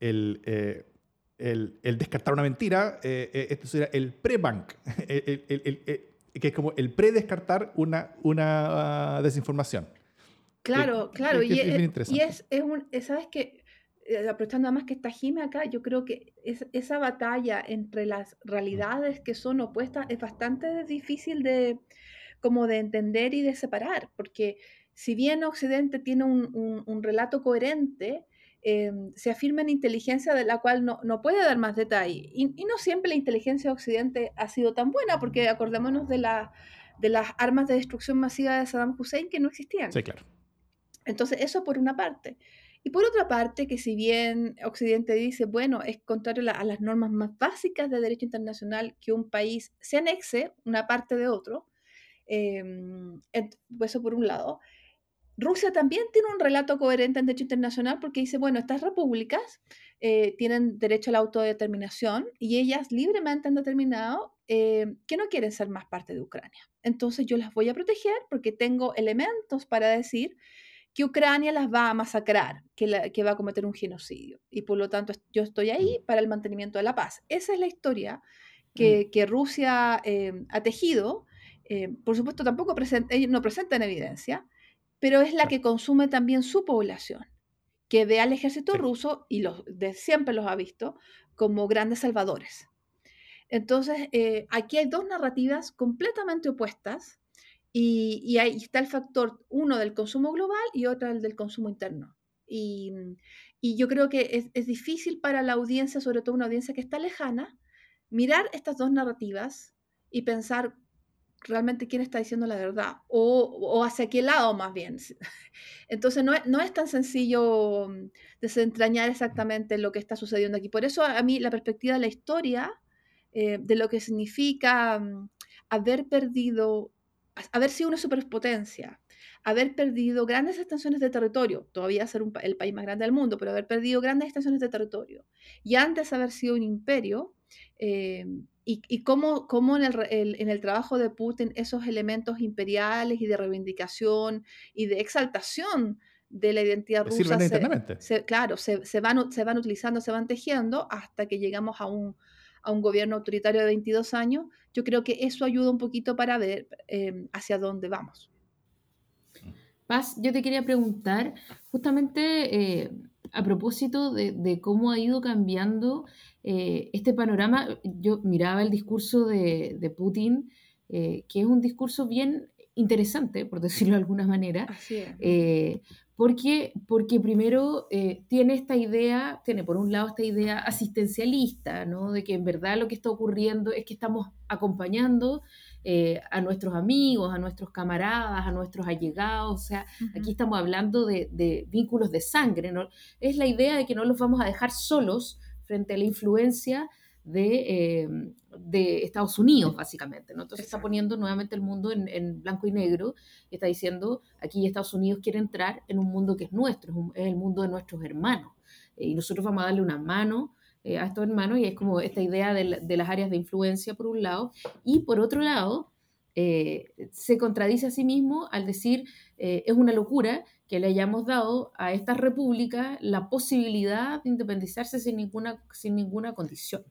el el, descartar una mentira, eh, esto sería el pre-bank, que es como el pre-descartar una, una desinformación.
Claro, claro, y, es, y es, un, ¿sabes qué? aprovechando más que está Jime acá, yo creo que esa batalla entre las realidades que son opuestas es bastante difícil de, como de entender y de separar, porque si bien Occidente tiene un, relato coherente, eh, se afirma en inteligencia de la cual no, puede dar más detalle. Y, no siempre la inteligencia de Occidente ha sido tan buena, porque acordémonos de, la, de las armas de destrucción masiva de Saddam Hussein que no existían.
Sí, claro.
Entonces, eso por una parte. Y por otra parte, que si bien Occidente dice, bueno, es contrario a las normas más básicas de derecho internacional que un país se anexe una parte de otro, Em, eso por un lado. Rusia también tiene un relato coherente en derecho internacional porque dice, bueno, estas repúblicas eh, tienen derecho a la autodeterminación y ellas libremente han determinado eh, que no quieren ser más parte de Ucrania. Entonces yo las voy a proteger porque tengo elementos para decir que Ucrania las va a masacrar, que, que va a cometer un genocidio. Y por lo tanto yo estoy ahí mm. para el mantenimiento de la paz. Esa es la historia que, mm. que Rusia eh, ha tejido por supuesto, tampoco ellos no presentan evidencia, pero es la que consume también su población, que ve al ejército ruso, y los, de, siempre los ha visto, como grandes salvadores. Entonces, eh, aquí hay dos narrativas completamente opuestas, y, ahí está el factor, uno del consumo global y otro el del consumo interno. Y, yo creo que es, es, difícil para la audiencia, sobre todo una audiencia que está lejana, mirar estas dos narrativas y pensar realmente quién está diciendo la verdad o, hacia qué lado más bien. Entonces no, es tan sencillo mm, desentrañar exactamente lo que está sucediendo aquí. Por eso a mí la perspectiva de la historia, eh, de lo que significa mm, haber perdido, haber sido una superpotencia, haber perdido grandes extensiones de territorio, todavía ser el país más grande del mundo, pero haber perdido grandes extensiones de territorio, y antes haber sido un imperio, eh, y, cómo, cómo en, el, en, el, trabajo de Putin esos elementos imperiales y de reivindicación y de exaltación de la identidad rusa se, claro, se, se, van, se van utilizando, se van tejiendo hasta que llegamos a un, a un gobierno autoritario de 22 años. Yo creo que eso ayuda un poquito para ver em, hacia dónde vamos.
Paz, yo te quería preguntar justamente eh, a propósito de, de, cómo ha ido cambiando eh, este panorama, yo miraba el discurso de, Putin, eh, que es un discurso bien interesante, por decirlo de alguna manera, eh, porque, porque primero tiene esta idea, tiene por un lado esta idea asistencialista, ¿no? de que en verdad lo que está ocurriendo es que estamos acompañando a nuestros amigos, a nuestros camaradas, a nuestros allegados, o sea, aquí estamos hablando de, de, vínculos de sangre, ¿no? es la idea de que no los vamos a dejar solos frente a la influencia de, eh, de Estados Unidos, básicamente. ¿no? Entonces está poniendo nuevamente el mundo en, blanco y negro y está diciendo, aquí Estados Unidos quiere entrar en un mundo que es nuestro, es, el mundo de nuestros hermanos. Eh, y nosotros vamos a darle una mano eh, a estos hermanos y es como esta idea de, de, las áreas de influencia por un lado y por otro lado se contradice a sí mismo al decir es una locura que le hayamos dado a estas repúblicas la posibilidad de independizarse sin ninguna, sin ninguna condición.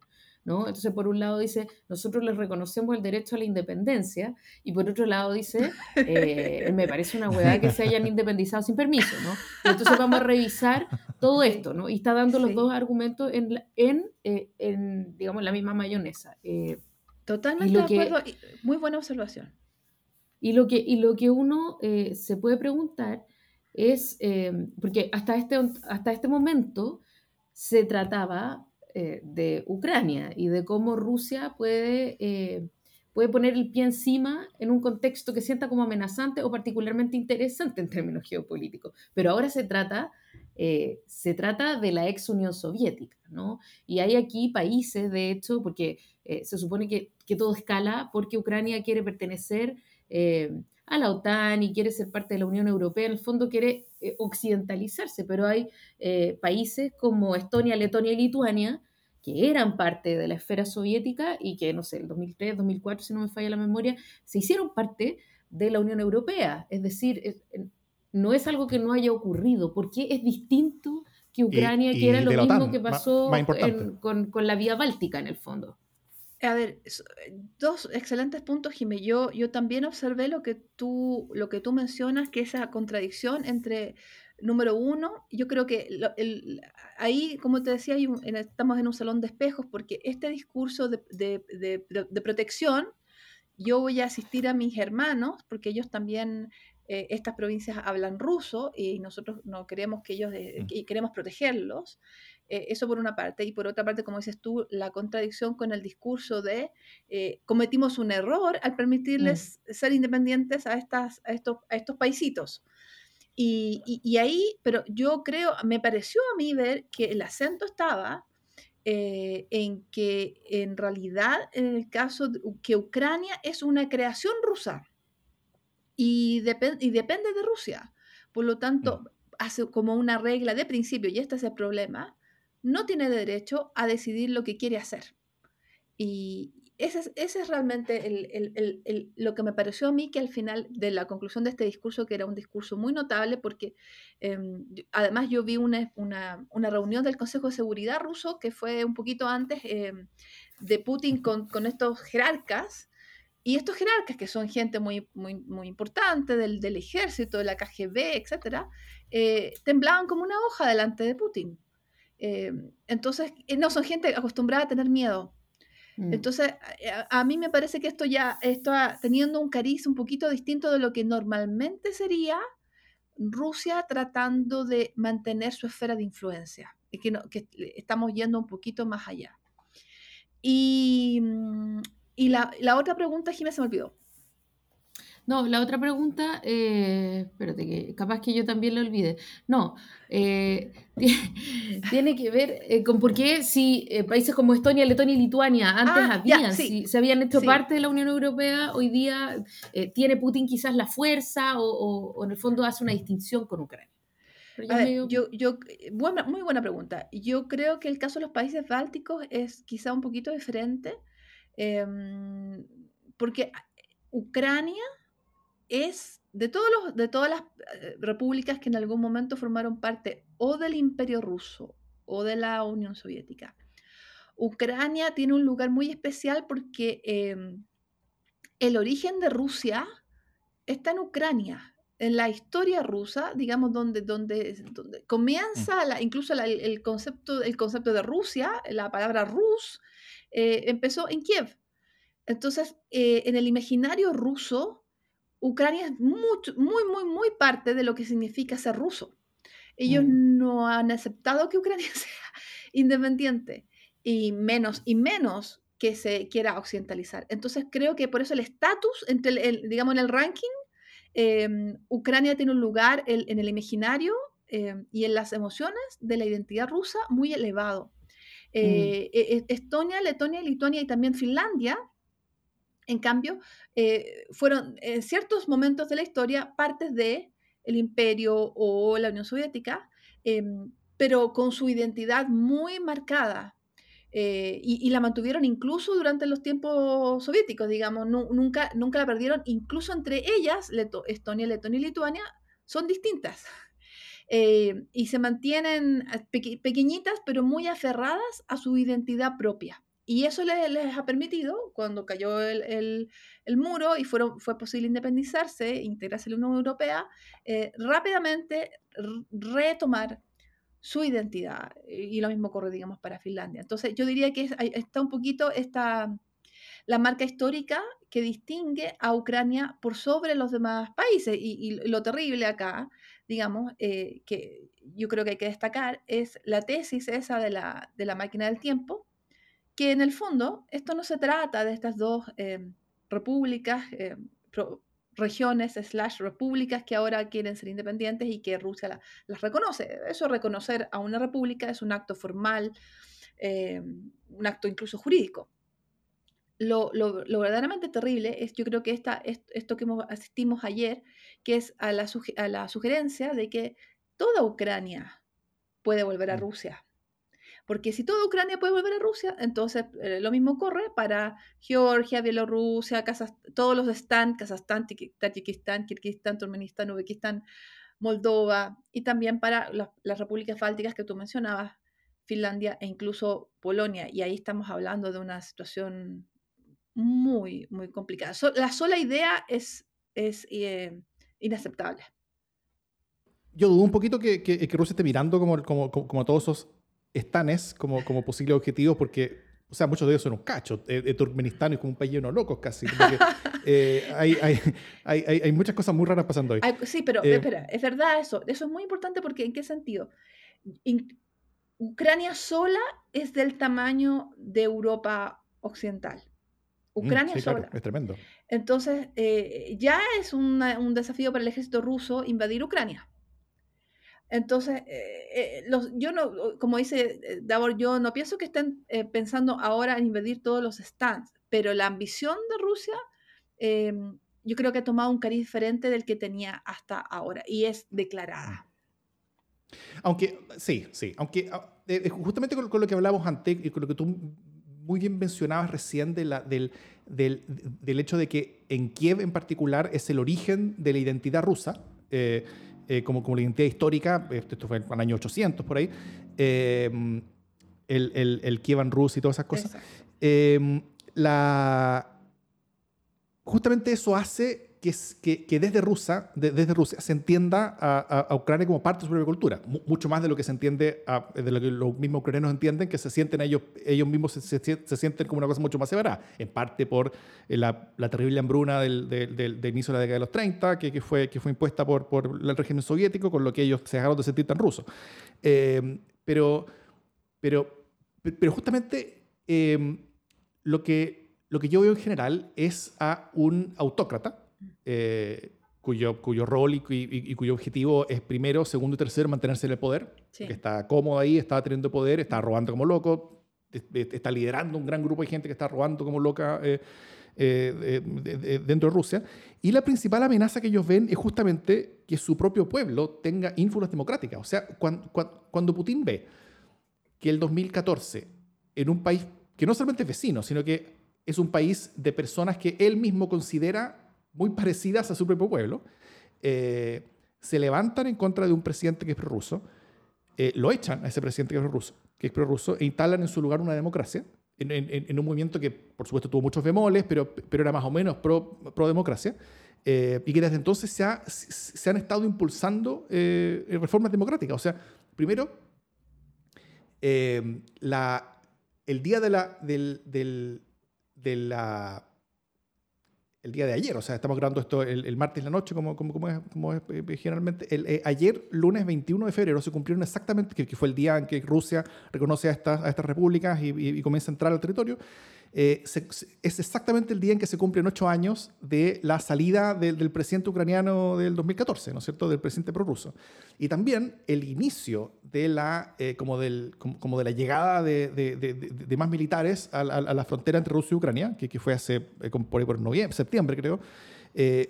¿no? Entonces, por un lado dice, nosotros les reconocemos el derecho a la independencia, y por otro lado dice, eh, me parece una hueá que se hayan independizado sin permiso, ¿no? Entonces vamos a revisar todo esto, ¿no? Y está dando los dos argumentos en, en, eh, en, digamos, la misma mayonesa.
Eh, Totalmente de acuerdo, muy buena observación.
Y lo que, y lo que uno se puede preguntar es, eh, porque hasta este, hasta este momento se trataba eh, de Ucrania y de cómo Rusia puede, eh, puede poner el pie encima en un contexto que sienta como amenazante o particularmente interesante en términos geopolíticos. Pero ahora se trata, se trata de la ex Unión Soviética, ¿no? Y hay aquí países, de hecho, porque se supone que, todo escala porque Ucrania quiere pertenecer a la OTAN y quiere ser parte de la Unión Europea, en el fondo quiere eh, occidentalizarse, pero hay eh, países como Estonia, Letonia y Lituania que eran parte de la esfera soviética y que, no sé, el 2003, 2004, si no me falla la memoria, se hicieron parte de la Unión Europea. Es decir, no es algo que no haya ocurrido. ¿Por qué es distinto que Ucrania, que era lo mismo que pasó con, con, la vía báltica en el fondo.
A ver, dos excelentes puntos, Jimé. Yo, yo también observé lo que, tú, lo que tú mencionas, que esa contradicción entre, número uno, yo creo que ahí, como te decía, estamos en un salón de espejos, porque este discurso de, de, de, protección, yo voy a asistir a mis hermanos, porque ellos también eh, estas provincias hablan ruso y nosotros no queremos que ellos, mm. y queremos protegerlos. Eh, eso por una parte. Y por otra parte, como dices tú, la contradicción con el discurso de eh, cometimos un error al permitirles mm. ser independientes a, estas, a, estos, a estos paisitos. Y, y, ahí, pero yo creo, me pareció a mí ver que el acento estaba en que en realidad, en el caso de que Ucrania es una creación rusa y, y depende de Rusia. Por lo tanto, mm. hace como una regla de principio, y este es el problema, no tiene derecho a decidir lo que quiere hacer. Y ese es, ese es realmente el, lo que me pareció a mí que al final de la conclusión de este discurso, que era un discurso muy notable, porque em, además yo vi una, una, una, reunión del Consejo de Seguridad ruso que fue un poquito antes em, de Putin con, con estos jerarcas, y estos jerarcas, que son gente muy, muy, muy importante del, del ejército, de la KGB, etc., eh, temblaban como una hoja delante de Putin. Eh, entonces, eh, no, son gente acostumbrada a tener miedo. Mm. Entonces, a, mí me parece que esto ya está teniendo un cariz un poquito distinto de lo que normalmente sería Rusia tratando de mantener su esfera de influencia. Que, que estamos yendo un poquito más allá. Y, mm, y la, la otra pregunta, Jiménez, se me olvidó.
No, la otra pregunta, eh, espérate, que capaz que yo también la olvide. No, eh, tiene que ver eh, con por qué si eh, países como Estonia, Letonia y Lituania antes ah, habían, si, se habían hecho parte de la Unión Europea, hoy día tiene Putin quizás la fuerza o, en el fondo hace una distinción con Ucrania.
yo, yo, muy buena pregunta. Yo creo que el caso de los países bálticos es quizá un poquito diferente Em, porque Ucrania es de, todos los, de todas las eh, repúblicas que en algún momento formaron parte o del Imperio Ruso o de la Unión Soviética. Ucrania tiene un lugar muy especial porque em, el origen de Rusia está en Ucrania, en la historia rusa, digamos, donde, donde, donde comienza mm. incluso el, concepto, el concepto de Rusia, la palabra Rus, eh, empezó en Kiev. Entonces, eh, en el imaginario ruso, Ucrania es muy, muy, muy, muy parte de lo que significa ser ruso. Ellos mm. no han aceptado que Ucrania sea independiente y menos y menos que se quiera occidentalizar. Entonces, creo que por eso el estatus, entre digamos, en el ranking, em, Ucrania tiene un lugar en el imaginario em, y en las emociones de la identidad rusa muy elevado. Mm. Eh, e, e, Estonia, Letonia, Lituania y también Finlandia, en cambio, eh, fueron en ciertos momentos de la historia partes de el imperio o la Unión Soviética, em, pero con su identidad muy marcada. Eh, y, la mantuvieron incluso durante los tiempos soviéticos, digamos, nunca, nunca la perdieron, incluso entre ellas, Estonia, Letonia y Lituania, son distintas. Eh, y se mantienen pequeñitas, pero muy aferradas a su identidad propia. Y eso les, ha permitido, cuando cayó el, muro y fueron, fue posible independizarse, integrarse en la Unión Europea, eh, rápidamente retomar su identidad. Y lo mismo ocurre, digamos, para Finlandia. Entonces, yo diría que está un poquito esta, la marca histórica que distingue a Ucrania por sobre los demás países. Y, lo terrible acá, digamos, eh, que yo creo que hay que destacar, es la tesis esa de la, de la máquina del tiempo, que en el fondo esto no se trata de estas dos eh, repúblicas, eh, regiones, slash repúblicas que ahora quieren ser independientes y que Rusia las reconoce. Eso, reconocer a una república es un acto formal, un acto incluso jurídico. Lo, verdaderamente terrible es, yo creo que esta, esto que asistimos ayer, que es a la, a la sugerencia de que toda Ucrania puede volver a mm. Rusia porque si toda Ucrania puede volver a Rusia, entonces eh, lo mismo ocurre para Georgia, Bielorrusia, todos los están, Kazajstán, Tayikistán, Kirguistán, Turkmenistán, Uzbekistán, Moldova y también para las repúblicas bálticas que tú mencionabas, Finlandia e incluso Polonia. Y ahí estamos hablando de una situación muy, muy complicada. la sola idea es, es eh, inaceptable.
Yo dudo un poquito que, que, Rusia esté mirando como, como, como, todos esos estanes como, como posibles objetivos, porque, o sea, muchos de ellos son un cacho. Eh, eh, Turkmenistán es como un país lleno de locos casi. hay, hay, hay, hay, muchas cosas muy raras pasando ahí.
Sí, pero espera, es verdad eso. Eso es muy importante porque ¿en qué sentido? Ucrania sola es del tamaño de Europa occidental. Mm, Ucrania sola.
es tremendo.
Entonces, eh, ya es un desafío para el ejército ruso invadir Ucrania. Entonces, eh, eh, los, yo no, como dice Davor, yo no pienso que estén pensando ahora en invadir todos los stands, pero la ambición de Rusia, em, yo creo que ha tomado un cariz diferente del que tenía hasta ahora y es declarada.
Aunque, sí, sí, aunque ah, justamente con, lo que hablábamos antes y con lo que tú muy bien mencionabas recién de la, del, del, del, hecho de que en Kiev en particular es el origen de la identidad rusa, eh, eh, como, como la identidad histórica, esto fue en el año 800 por ahí, eh, el, el, el Kievan Rus y todas esas cosas. la, justamente eso hace que, que, desde, Rusia, desde Rusia se entienda a, Ucrania como parte de su propia cultura, mucho más de lo que se entiende, de lo que los mismos ucranianos entienden, que se sienten ellos, ellos mismos se, se, sienten como una cosa mucho más separada, en parte por eh, la, la terrible hambruna del, del, del, inicio de la década de los 30, que, que, fue, que fue impuesta por, por el régimen soviético, con lo que ellos se dejaron de sentir tan rusos. Eh, pero, pero, pero justamente eh, lo, que, lo que yo veo en general es a un autócrata, eh, cuyo, cuyo rol y, cuyo objetivo es primero, segundo y tercero mantenerse en el poder, que está cómodo ahí, está teniendo poder, está robando como loco, está liderando un gran grupo de gente que está robando como loca eh, eh, dentro de Rusia. Y la principal amenaza que ellos ven es justamente que su propio pueblo tenga ínfulas democráticas. O sea, cuando, cuando Putin ve que el 2014, en un país que no solamente es vecino, sino que es un país de personas que él mismo considera muy parecidas a su propio pueblo, eh, se levantan en contra de un presidente que es prorruso, eh, lo echan a ese presidente que es prorruso, que es prorruso e instalan en su lugar una democracia, en, un movimiento que por supuesto tuvo muchos bemoles, pero, pero era más o menos pro, pro democracia, eh, y que desde entonces se, se han estado impulsando reformas democráticas. O sea, primero, la, el día de la, del, del, de la el día de ayer, o sea, estamos grabando esto el, martes en la noche, como, como, es, es, eh, generalmente. Eh, ayer, lunes 21 de febrero, se cumplieron exactamente, que, fue el día en que Rusia reconoce a estas, a repúblicas y comienza a entrar al territorio, eh, es exactamente el día en que se cumplen ocho años de la salida del presidente ucraniano del 2014, ¿no es cierto?, del presidente prorruso. Y también el inicio de la, eh, como, del, como, de la llegada de, de, más militares a, la frontera entre Rusia y Ucrania, que, que fue hace, eh, por, por noviembre, septiembre creo,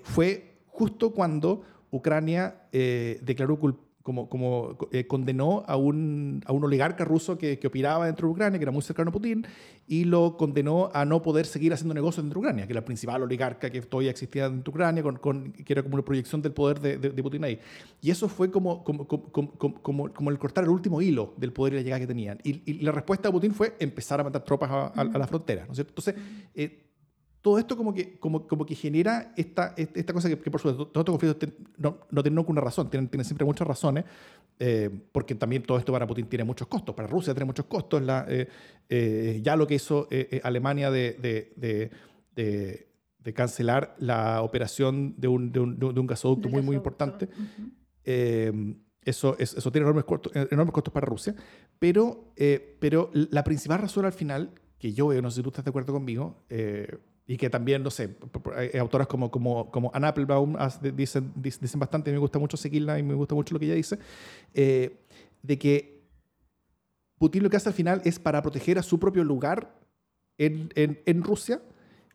fue justo cuando Ucrania declaró culpable como, eh, condenó a un, a un oligarca ruso que, que, operaba dentro de Ucrania, que era muy cercano a Putin, y lo condenó a no poder seguir haciendo negocios dentro de Ucrania, que era el principal oligarca que todavía existía dentro de Ucrania, que era como una proyección del poder de, de, Putin ahí. Y eso fue como, como, como, como, el cortar el último hilo del poder y la llegada que tenían. Y, la respuesta de Putin fue empezar a mandar tropas a, a, la frontera. Entonces, eh, todo esto como que, como, como que genera esta, esta cosa que, por supuesto, todos estos conflictos no, no tienen ninguna razón, tienen, tienen siempre muchas razones, eh, porque también todo esto para Putin tiene muchos costos, para Rusia tiene muchos costos, la, eh, eh, ya lo que hizo Alemania de, de, de, de, cancelar la operación de un, de un, de un gasoducto muy, muy importante. Eso, eso, tiene enormes costos, enormes costos para Rusia, pero, pero la principal razón al final, que yo veo, no sé si tú estás de acuerdo conmigo, y que también, no sé, autoras como, como, como Anne Applebaum dicen, dicen bastante, me gusta mucho seguirla y me gusta mucho lo que ella dice, eh, de que Putin lo que hace al final es para proteger a su propio lugar en, en, en Rusia,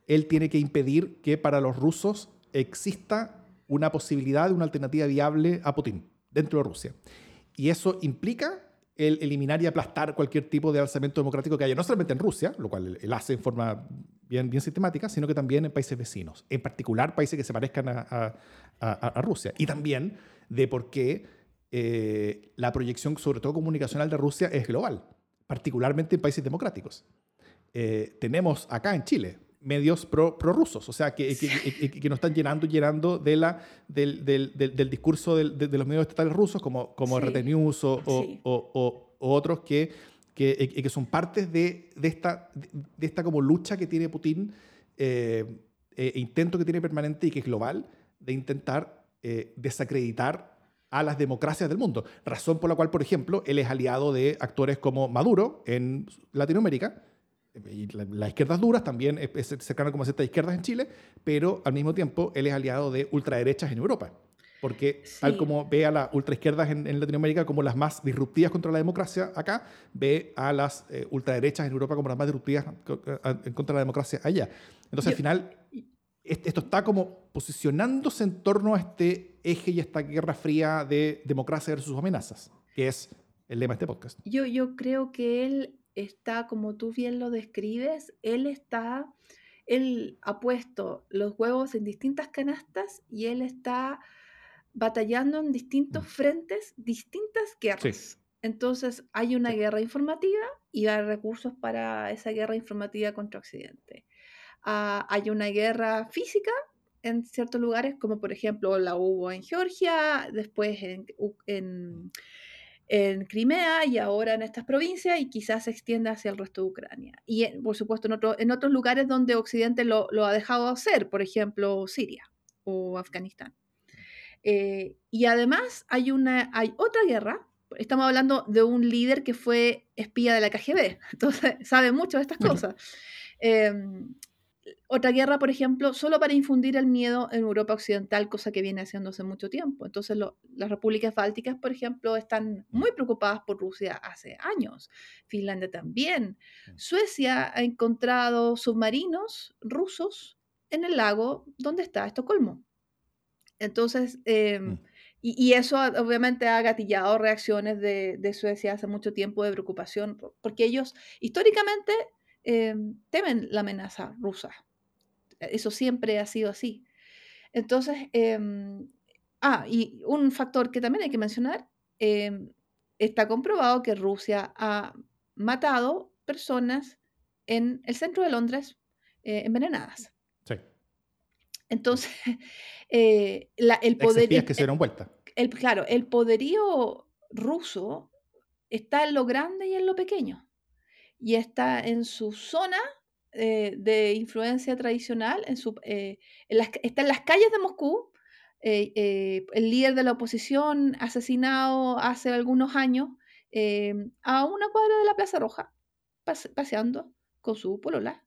él tiene que impedir que para los rusos exista una posibilidad una alternativa viable a Putin dentro de Rusia. Y eso implica el eliminar y aplastar cualquier tipo de alzamiento democrático que haya, no solamente en Rusia, lo cual él hace en forma bien, bien sistemática, sino que también en países vecinos, en particular países que se parezcan a, Rusia. Y también de por qué eh, la proyección, sobre todo comunicacional de Rusia, es global, particularmente en países democráticos. Eh, tenemos acá en Chile medios prorrusos, pro o sea, que, que, que, nos están llenando y llenando de la, del, del, del, discurso de, los medios estatales rusos, como, como RT News o, o, o, otros que, que, son partes de, de, esta, de esta como lucha que tiene Putin, eh, eh, intento que tiene permanente y que es global, de intentar eh, desacreditar a las democracias del mundo. Razón por la cual, por ejemplo, él es aliado de actores como Maduro en Latinoamérica, y las izquierdas duras también es cercano como ciertas izquierdas en Chile, pero al mismo tiempo él es aliado de ultraderechas en Europa. Porque tal como ve a las ultraizquierdas en, en, Latinoamérica como las más disruptivas contra la democracia acá, ve a las eh, ultraderechas en Europa como las más disruptivas en contra la democracia allá. Entonces al final esto está como posicionándose en torno a este eje y esta guerra fría de democracia versus amenazas, que es el lema de este podcast.
Yo, yo creo que él está, como tú bien lo describes, él está, él ha puesto los huevos en distintas canastas y él está batallando en distintos frentes, distintas guerras. Entonces hay una guerra informativa y hay recursos para esa guerra informativa contra Occidente. Ah, hay una guerra física en ciertos lugares, como por ejemplo la hubo en Georgia, después en, en en Crimea y ahora en estas provincias y quizás se extienda hacia el resto de Ucrania. Y por supuesto en, en otros lugares donde Occidente lo, lo, ha dejado hacer, por ejemplo Siria o Afganistán. Eh, y además hay, una, hay otra guerra, estamos hablando de un líder que fue espía de la KGB, entonces sabe mucho de estas cosas. Em, otra guerra, por ejemplo, solo para infundir el miedo en Europa Occidental, cosa que viene haciendo hace mucho tiempo. Entonces, las repúblicas bálticas, por ejemplo, están muy preocupadas por Rusia hace años. Finlandia también. Suecia ha encontrado submarinos rusos en el lago donde está Estocolmo. Entonces, em, mm. y, eso obviamente ha gatillado reacciones de, de, Suecia hace mucho tiempo de preocupación, porque ellos históricamente em, temen la amenaza rusa. Eso siempre ha sido así. Entonces, em, ah, y un factor que también hay que mencionar, em, está comprobado que Rusia ha matado personas en el centro de Londres eh, envenenadas. Sí. Entonces, eh, el poder...
que se dieron vuelta.
El, claro, el poderío ruso está en lo grande y en lo pequeño. Y está en su zona eh, de influencia tradicional, en su, eh, está en las calles de Moscú. Eh, el líder de la oposición asesinado hace algunos años a una cuadra de la Plaza Roja, paseando con su polola.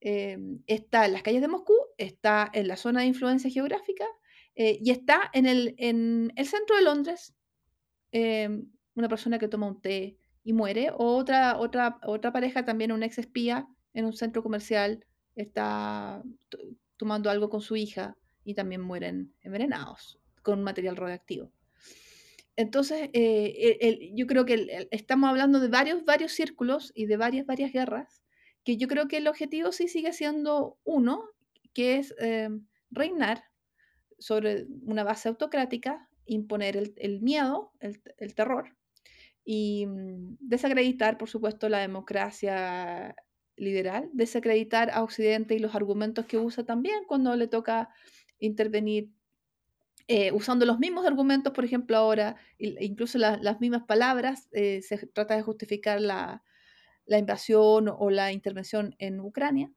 está en las calles de Moscú, está en la zona de influencia geográfica y está en el, en el centro de Londres, una persona que toma un té y muere, o otra, otra, otra pareja, también un ex espía, en un centro comercial está tomando algo con su hija y también mueren envenenados con material radioactivo. Entonces, eh, yo creo que estamos hablando de varios, varios círculos y de varias, varias guerras, que yo creo que el objetivo sí sigue siendo uno, que es eh, reinar sobre una base autocrática, imponer el, miedo, el, el, terror, y mm, desacreditar, por supuesto, la democracia liberal, desacreditar a Occidente y los argumentos que usa también cuando le toca intervenir eh, usando los mismos argumentos, por ejemplo, ahora, incluso las mismas palabras, eh, se trata de justificar la, invasión o la intervención en Ucrania.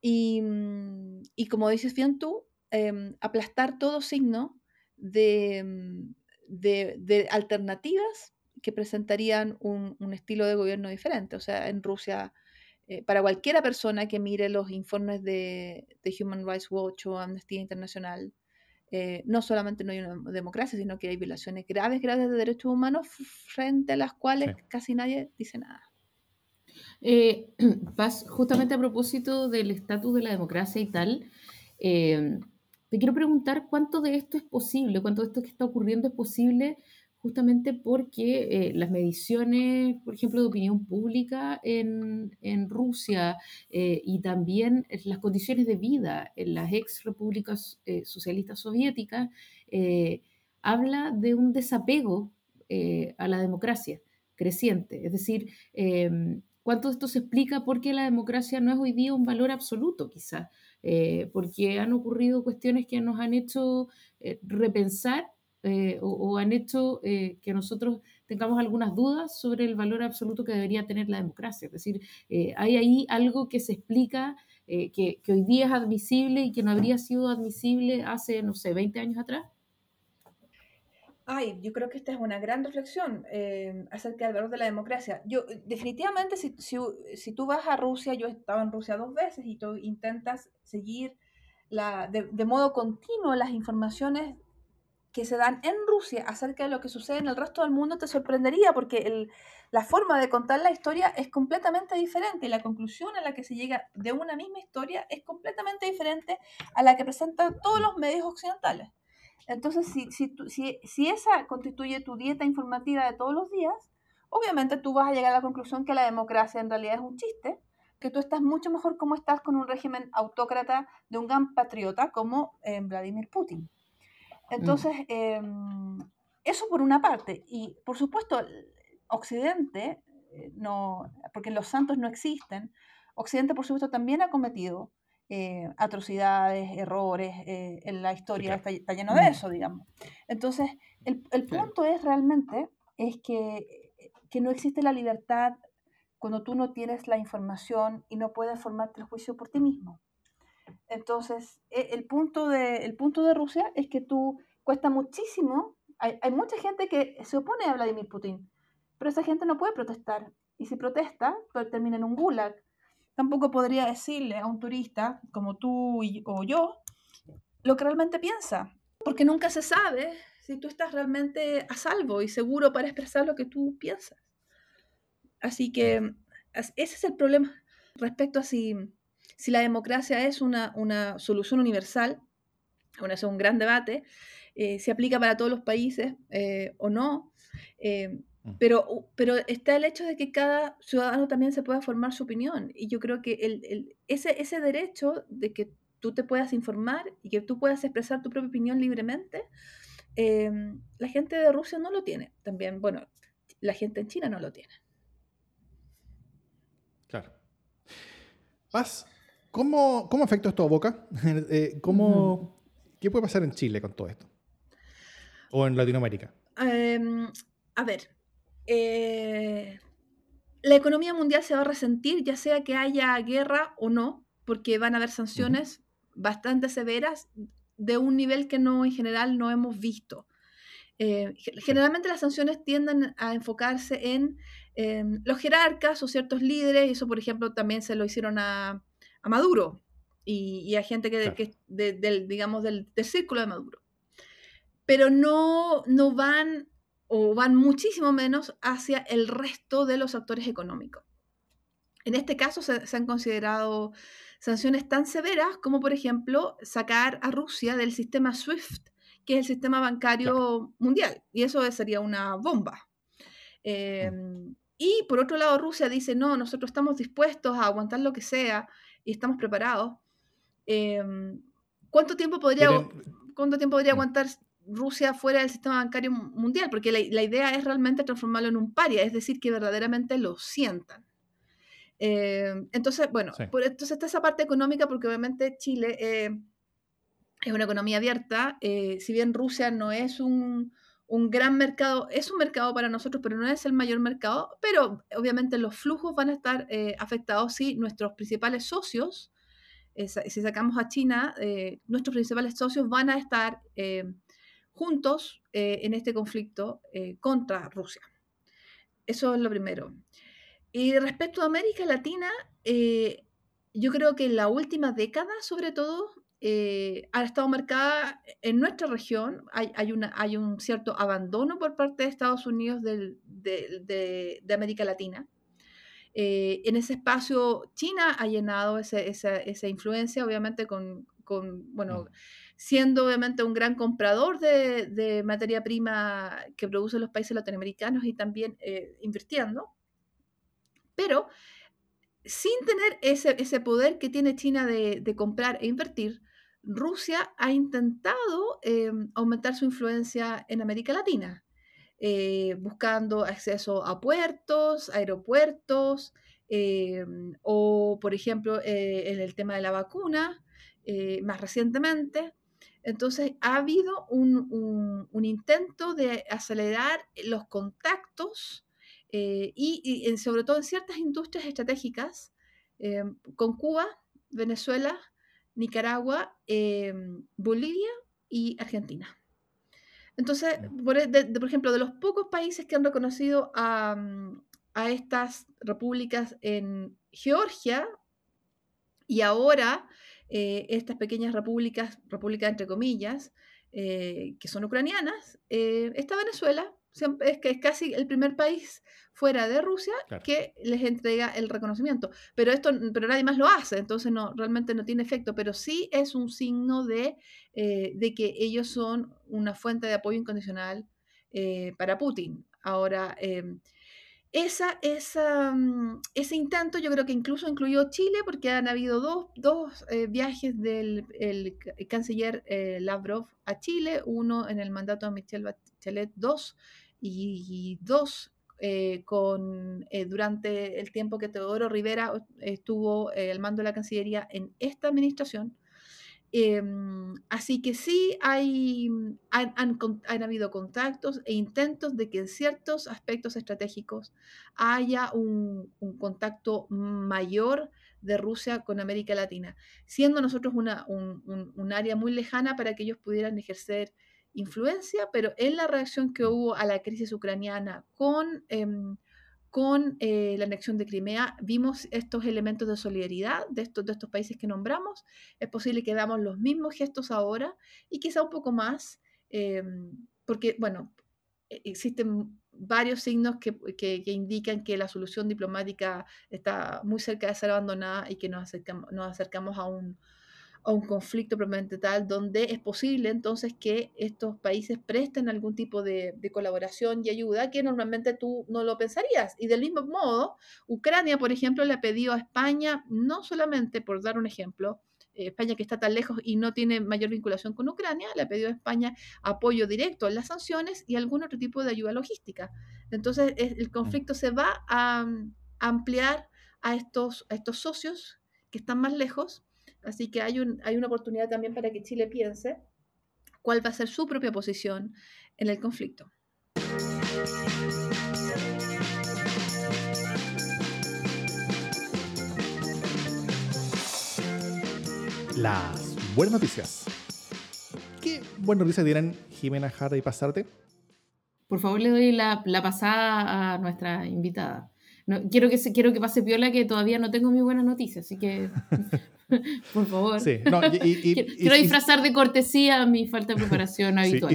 Y, mm, como dices bien tú, em, aplastar todo signo de, mm, de, alternativas que presentarían un, un, estilo de gobierno diferente. O sea, en Rusia eh, para cualquiera persona que mire los informes de, Human Rights Watch o Amnistía Internacional, eh, no solamente no hay una democracia, sino que hay violaciones graves, graves de derechos humanos frente a las cuales casi nadie dice nada.
Eh, Paz, justamente a propósito del estatus de la democracia y tal, te quiero preguntar cuánto de esto es posible, cuánto de esto que está ocurriendo es posible justamente porque eh, las mediciones, por ejemplo, de opinión pública en, en Rusia eh, y también las condiciones de vida en las ex repúblicas eh, socialistas soviéticas habla de un desapego a la democracia creciente. Es decir, em, ¿cuánto esto se explica por qué la democracia no es hoy día un valor absoluto, quizás? porque han ocurrido cuestiones que nos han hecho repensar o, han hecho que nosotros tengamos algunas dudas sobre el valor absoluto que debería tener la democracia. Es decir, eh, hay ahí algo que se explica eh, que, hoy día es admisible y que no habría sido admisible hace, no sé, 20 años atrás.
Ay, yo creo que esta es una gran reflexión eh, acerca del valor de la democracia. Yo, definitivamente, si, si, tú vas a Rusia, yo he estado en Rusia dos veces y tú intentas seguir la, de modo continuo las informaciones que se dan en Rusia acerca de lo que sucede en el resto del mundo te sorprendería porque la forma de contar la historia es completamente diferente y la conclusión a la que se llega de una misma historia es completamente diferente a la que presentan todos los medios occidentales. Entonces, si, si, si, esa constituye tu dieta informativa de todos los días, obviamente tú vas a llegar a la conclusión que la democracia en realidad es un chiste, que tú estás mucho mejor como estás con un régimen autócrata de un gran patriota como eh, Vladimir Putin. Entonces, em, eso por una parte. Y por supuesto, Occidente, eh, no, porque los santos no existen, Occidente por supuesto también ha cometido eh, atrocidades, errores eh, en la historia, está, lleno de eso, digamos. Entonces, el, punto es realmente es que, que no existe la libertad cuando tú no tienes la información y no puedes formarte el juicio por ti mismo. Entonces, e, el punto de, el punto de Rusia es que tú cuesta muchísimo. Hay, mucha gente que se opone a Vladimir Putin, pero esa gente no puede protestar. Y si protesta, pues termina en un gulag. Tampoco podría decirle a un turista como tú o yo lo que realmente piensa, porque nunca se sabe si tú estás realmente a salvo y seguro para expresar lo que tú piensas. Así que ese es el problema respecto a si si la democracia es una, solución universal, bueno, es un gran debate, eh, se aplica para todos los países eh, o no, eh, mm. pero, pero está el hecho de que cada ciudadano también se pueda formar su opinión. Y yo creo que el, ese, ese derecho de que tú te puedas informar y que tú puedas expresar tu propia opinión libremente, la gente de Rusia no lo tiene. También, bueno, la gente en China no lo tiene.
Claro. Paz, ¿Cómo, cómo afecta esto a Boca? Eh, ¿cómo, ¿Qué puede pasar en Chile con todo esto? ¿O en Latinoamérica?
Em, a ver, eh, la economía mundial se va a resentir, ya sea que haya guerra o no, porque van a haber sanciones bastante severas de un nivel que no en general no hemos visto. Eh, generalmente las sanciones tienden a enfocarse en em, los jerarcas o ciertos líderes, y eso por ejemplo también se lo hicieron a, a Maduro y, a gente que, del, digamos, del, círculo de Maduro. Pero no, no van o van muchísimo menos hacia el resto de los actores económicos. En este caso se, han considerado sanciones tan severas como, por ejemplo, sacar a Rusia del sistema SWIFT, que es el sistema bancario mundial, y eso sería una bomba. Mm. Em, y por otro lado, Rusia dice, no, nosotros estamos dispuestos a aguantar lo que sea y estamos preparados. Em, ¿Cuánto tiempo podría, ¿cuánto tiempo podría mm. aguantar Rusia fuera del sistema bancario mundial? Porque la, idea es realmente transformarlo en un paria, es decir, que verdaderamente lo sientan. Em, entonces, bueno, por, entonces está esa parte económica, porque obviamente Chile eh, es una economía abierta, eh, si bien Rusia no es un, un gran mercado, es un mercado para nosotros, pero no es el mayor mercado, pero obviamente los flujos van a estar eh, afectados si nuestros principales socios, eh, si sacamos a China, eh, nuestros principales socios van a estar juntos en este conflicto contra Rusia. Eso es lo primero. Y respecto a América Latina, yo creo que en la última década, sobre todo, eh, ha estado marcada en nuestra región. Hay, hay, una, hay un cierto abandono por parte de Estados Unidos del, de, de, América Latina. Eh, en ese espacio, China ha llenado esa, esa, influencia, obviamente, con, con, bueno, mm. siendo obviamente un gran comprador de, de, materia prima que producen los países latinoamericanos y también eh, invirtiendo. Pero sin tener ese, ese, poder que tiene China de, de comprar e invertir, Rusia ha intentado em, aumentar su influencia en América Latina, eh, buscando acceso a puertos, aeropuertos, em, o por ejemplo eh, en el tema de la vacuna, eh, más recientemente. Entonces ha habido un, intento de acelerar los contactos y, sobre todo en ciertas industrias estratégicas em, con Cuba, Venezuela, Nicaragua, em, Bolivia y Argentina. Entonces, e, por, ejemplo, de los pocos países que han reconocido a, mm, estas repúblicas en Georgia y ahora eh, estas pequeñas repúblicas, repúblicas entre comillas, eh, que son ucranianas, eh, está Venezuela, es que es casi el primer país fuera de Rusia que les entrega el reconocimiento. Pero esto, pero nadie más lo hace, entonces no, realmente no tiene efecto, pero sí es un signo de, eh, de que ellos son una fuente de apoyo incondicional eh, para Putin. Ahora, em, esa, esa, mm, ese intento yo creo que incluso incluyó Chile porque han habido dos, dos eh, viajes del el, canciller Lavrov a Chile, uno en el mandato de Michelle Bachelet, dos y, dos eh, con, eh, durante el tiempo que Teodoro Rivera estuvo eh, al mando de la Cancillería en esta administración. Em, así que sí hay, han, han, habido contactos e intentos de que en ciertos aspectos estratégicos haya un, un contacto mayor de Rusia con América Latina, siendo nosotros una, un, un, área muy lejana para que ellos pudieran ejercer influencia, pero en la reacción que hubo a la crisis ucraniana con, em, con eh, la anexión de Crimea, vimos estos elementos de solidaridad de estos, de estos países que nombramos. Es posible que veamos los mismos gestos ahora y quizá un poco más, em, porque, bueno, e, existen varios signos que, que, indican que la solución diplomática está muy cerca de ser abandonada y que nos acercamos, nos acercamos a un, a un conflicto propiamente tal, donde es posible entonces que estos países presten algún tipo de, colaboración y ayuda que normalmente tú no lo pensarías. Y del mismo modo, Ucrania, por ejemplo, le ha pedido a España, no solamente por dar un ejemplo, eh, España que está tan lejos y no tiene mayor vinculación con Ucrania, le ha pedido a España apoyo directo en las sanciones y algún otro tipo de ayuda logística. Entonces, el mm. conflicto se va a, ampliar a estos, a estos socios que están más lejos Así que hay, un, hay una oportunidad también para que Chile piense cuál va a ser su propia posición en el conflicto.
Las buenas noticias. ¿Qué buenas noticias dirán Jimena Jara y Pasarte?
Por favor, le doy la, pasada a nuestra invitada. No, quiero, que quiero que pase piola que todavía no tengo mi buena noticia, así que Por favor. Sí, quiero, disfrazar de cortesía mi falta de preparación habitual.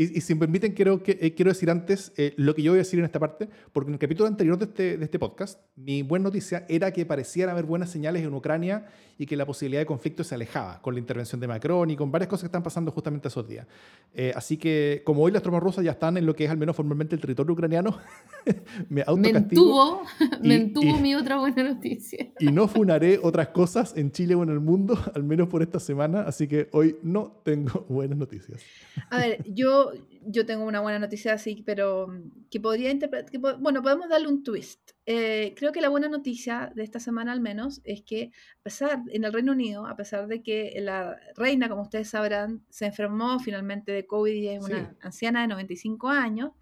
Y, si me permiten, quiero, que, eh, quiero decir antes eh, lo que yo voy a decir en esta parte, porque en el capítulo anterior de este, de este podcast, mi buena noticia era que parecían haber buenas señales en Ucrania y que la posibilidad de conflicto se alejaba con la intervención de Macron y con varias cosas que están pasando justamente esos días. Eh, así que, como hoy las tropas rusas ya están en lo que es al menos formalmente el territorio ucraniano,
me autocastigo. Me entuvo, mi otra buena noticia.
y no funaré otras cosas en Chile o en el mundo, al menos por esta semana, así que hoy no tengo buenas noticias.
A ver, yo yo, tengo una buena noticia así, pero mm, que podría interpretar, bueno, podemos darle un twist. Eh, creo que la buena noticia de esta semana al menos es que a pesar, en el Reino Unido, a pesar de que la reina, como ustedes sabrán, se enfermó finalmente de COVID y es una anciana de 95 años,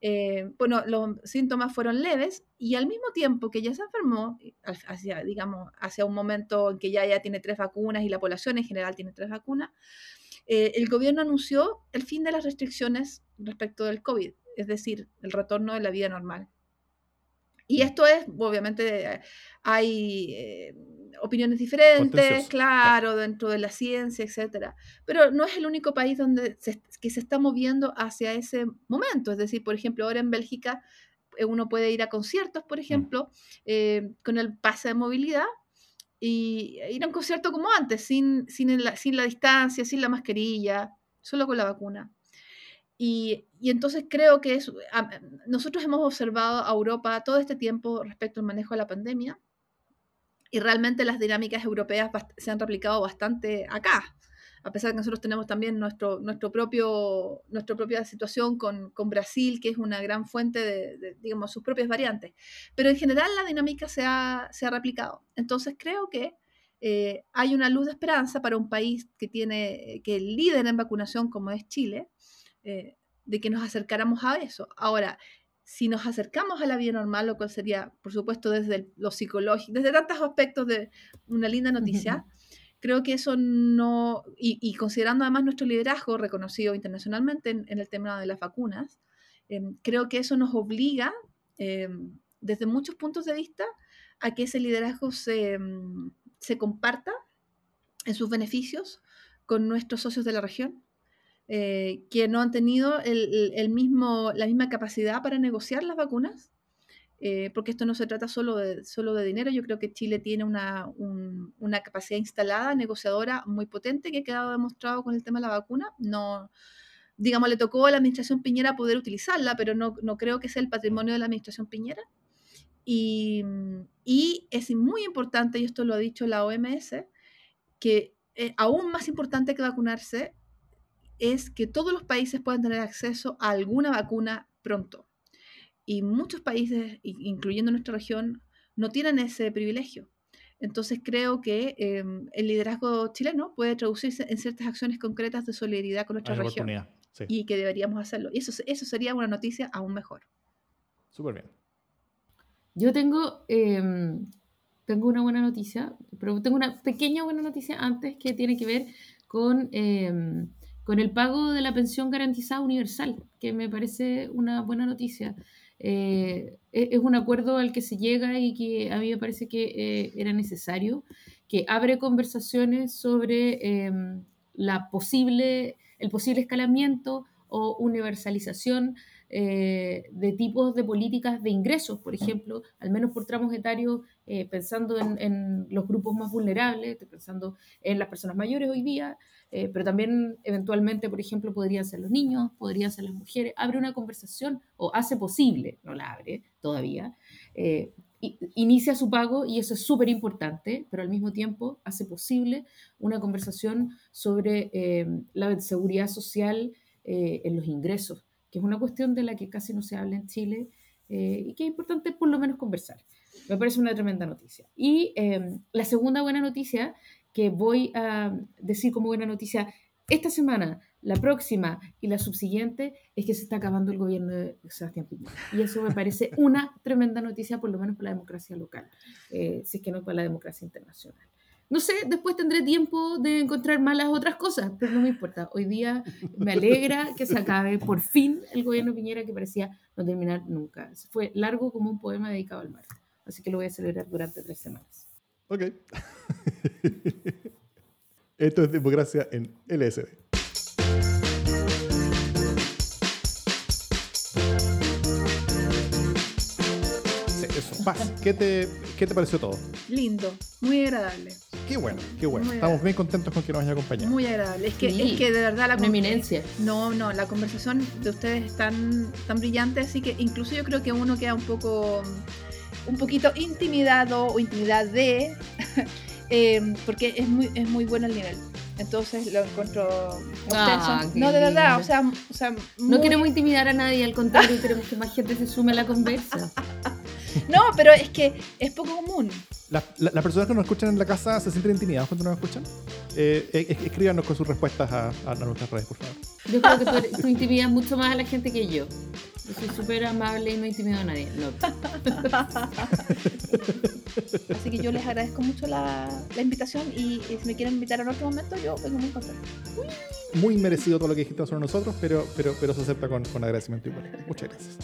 eh, bueno, los síntomas fueron leves y al mismo tiempo que ella se enfermó, hacia, digamos, hacia un momento en que ya, ya tiene tres vacunas y la población en general tiene tres vacunas, eh, el gobierno anunció el fin de las restricciones respecto del COVID, es decir, el retorno de la vida normal. Y esto es, obviamente, hay eh, opiniones diferentes, claro, dentro de la ciencia, etc. Pero no es el único país donde que se está moviendo hacia ese momento. Es decir, por ejemplo, ahora en Bélgica eh, uno puede ir a conciertos, por mm. ejemplo, con el pase de movilidad, y ir a un concierto como antes, sin, sin, la, sin la distancia, sin la mascarilla, solo con la vacuna. Y, y, entonces creo que es, nosotros hemos observado a Europa todo este tiempo respecto al manejo de la pandemia y realmente las dinámicas europeas se han replicado bastante acá. A pesar de que nosotros tenemos también nuestro, nuestro propio, nuestra propia situación con, con Brasil, que es una gran fuente de, digamos, sus propias variantes. Pero en general la dinámica se ha, se ha replicado. Entonces creo que eh, hay una luz de esperanza para un país que tiene, que es líder en vacunación como es Chile, eh, de que nos acercáramos a eso. Ahora, si nos acercamos a la vida normal, lo cual sería, por supuesto, desde lo psicológico, desde tantos aspectos de una linda noticia, creo que eso no, y, considerando además nuestro liderazgo reconocido internacionalmente en, el tema de las vacunas, em, creo que eso nos obliga, em, desde muchos puntos de vista, a que ese liderazgo se, em, se comparta en sus beneficios con nuestros socios de la región, eh, que no han tenido el, mismo, la misma capacidad para negociar las vacunas, eh, porque esto no se trata solo de, solo de dinero, yo creo que Chile tiene una, una, capacidad instalada, negociadora muy potente, que ha quedado demostrado con el tema de la vacuna. No, digamos, le tocó a la administración Piñera poder utilizarla, pero no, no creo que sea el patrimonio de la administración Piñera. Y, y es muy importante, y esto lo ha dicho la OMS, que eh, aún más importante que vacunarse es que todos los países puedan tener acceso a alguna vacuna pronto. Y muchos países, incluyendo nuestra región, no tienen ese privilegio. Entonces creo que em, el liderazgo chileno puede traducirse en ciertas acciones concretas de solidaridad con nuestra región. Y que deberíamos hacerlo. Y eso, eso sería una noticia aún mejor.
Súper bien.
Yo tengo, em, tengo una buena noticia, pero tengo una pequeña buena noticia antes que tiene que ver con em, con el pago de la pensión garantizada universal, que me parece una buena noticia. Eh, e-, es un acuerdo al que se llega y que a mí me parece que eh, era necesario, que abre conversaciones sobre em, la posible, el posible escalamiento o universalización eh, de tipos de políticas de ingresos, por ejemplo, al menos por tramos etarios, pensando en, en, los grupos más vulnerables, pensando en las personas mayores hoy día, eh, pero también eventualmente, por ejemplo, podrían ser los niños, podrían ser las mujeres. Abre una conversación o hace posible, no la abre todavía, eh, inicia su pago y eso es súper importante, pero al mismo tiempo hace posible una conversación sobre eh, la seguridad social en los ingresos, que es una cuestión de la que casi no se habla en Chile y que es importante por lo menos conversar. Me parece una tremenda noticia. Y la segunda buena noticia que voy a decir como buena noticia esta semana, la próxima y la subsiguiente es que se está acabando el gobierno de Sebastián Piñera. Y eso me parece una tremenda noticia, por lo menos para la democracia local, eh, si es que no para la democracia internacional. No sé, después tendré tiempo de encontrar malas otras cosas, pero no me importa. Hoy día me alegra que se acabe por fin el gobierno de Piñera que parecía no terminar nunca. Fue largo como un poema dedicado al mar. Así que lo voy a celebrar durante tres semanas.
Ok. Esto es democracia en LSD. eso. Paz, ¿qué te, ¿qué te pareció todo?
Lindo, muy agradable.
Qué bueno, qué bueno. Estamos bien contentos con que nos haya acompañado.
Muy agradable. Es que, es que de verdad la
Una eminencia.
No, no, la conversación de ustedes es tan, tan brillante, así que incluso yo creo que uno queda un poco un poquito intimidado o intimidad de, eh, porque es muy, es muy bueno el nivel. Entonces lo encuentro ah, No, de verdad, o sea, o sea
no queremos intimidar a nadie, al contrario, queremos que más gente se sume a la conversa.
no, pero es que es poco común.
Las personas que nos escuchan en la casa se sienten intimidadas cuando nos escuchan. Eh, eh escríbanos con sus respuestas a, a, nuestras redes, por favor.
Yo creo que tú, tú intimidas mucho más a la gente que yo. Yo soy súper amable y no intimido a nadie.
Así que yo les agradezco mucho la, la invitación y, si me quieren invitar en otro momento, yo vengo muy contento.
Muy merecido todo lo que dijiste sobre nosotros, pero, pero, pero se acepta con, con agradecimiento igual. Muchas gracias.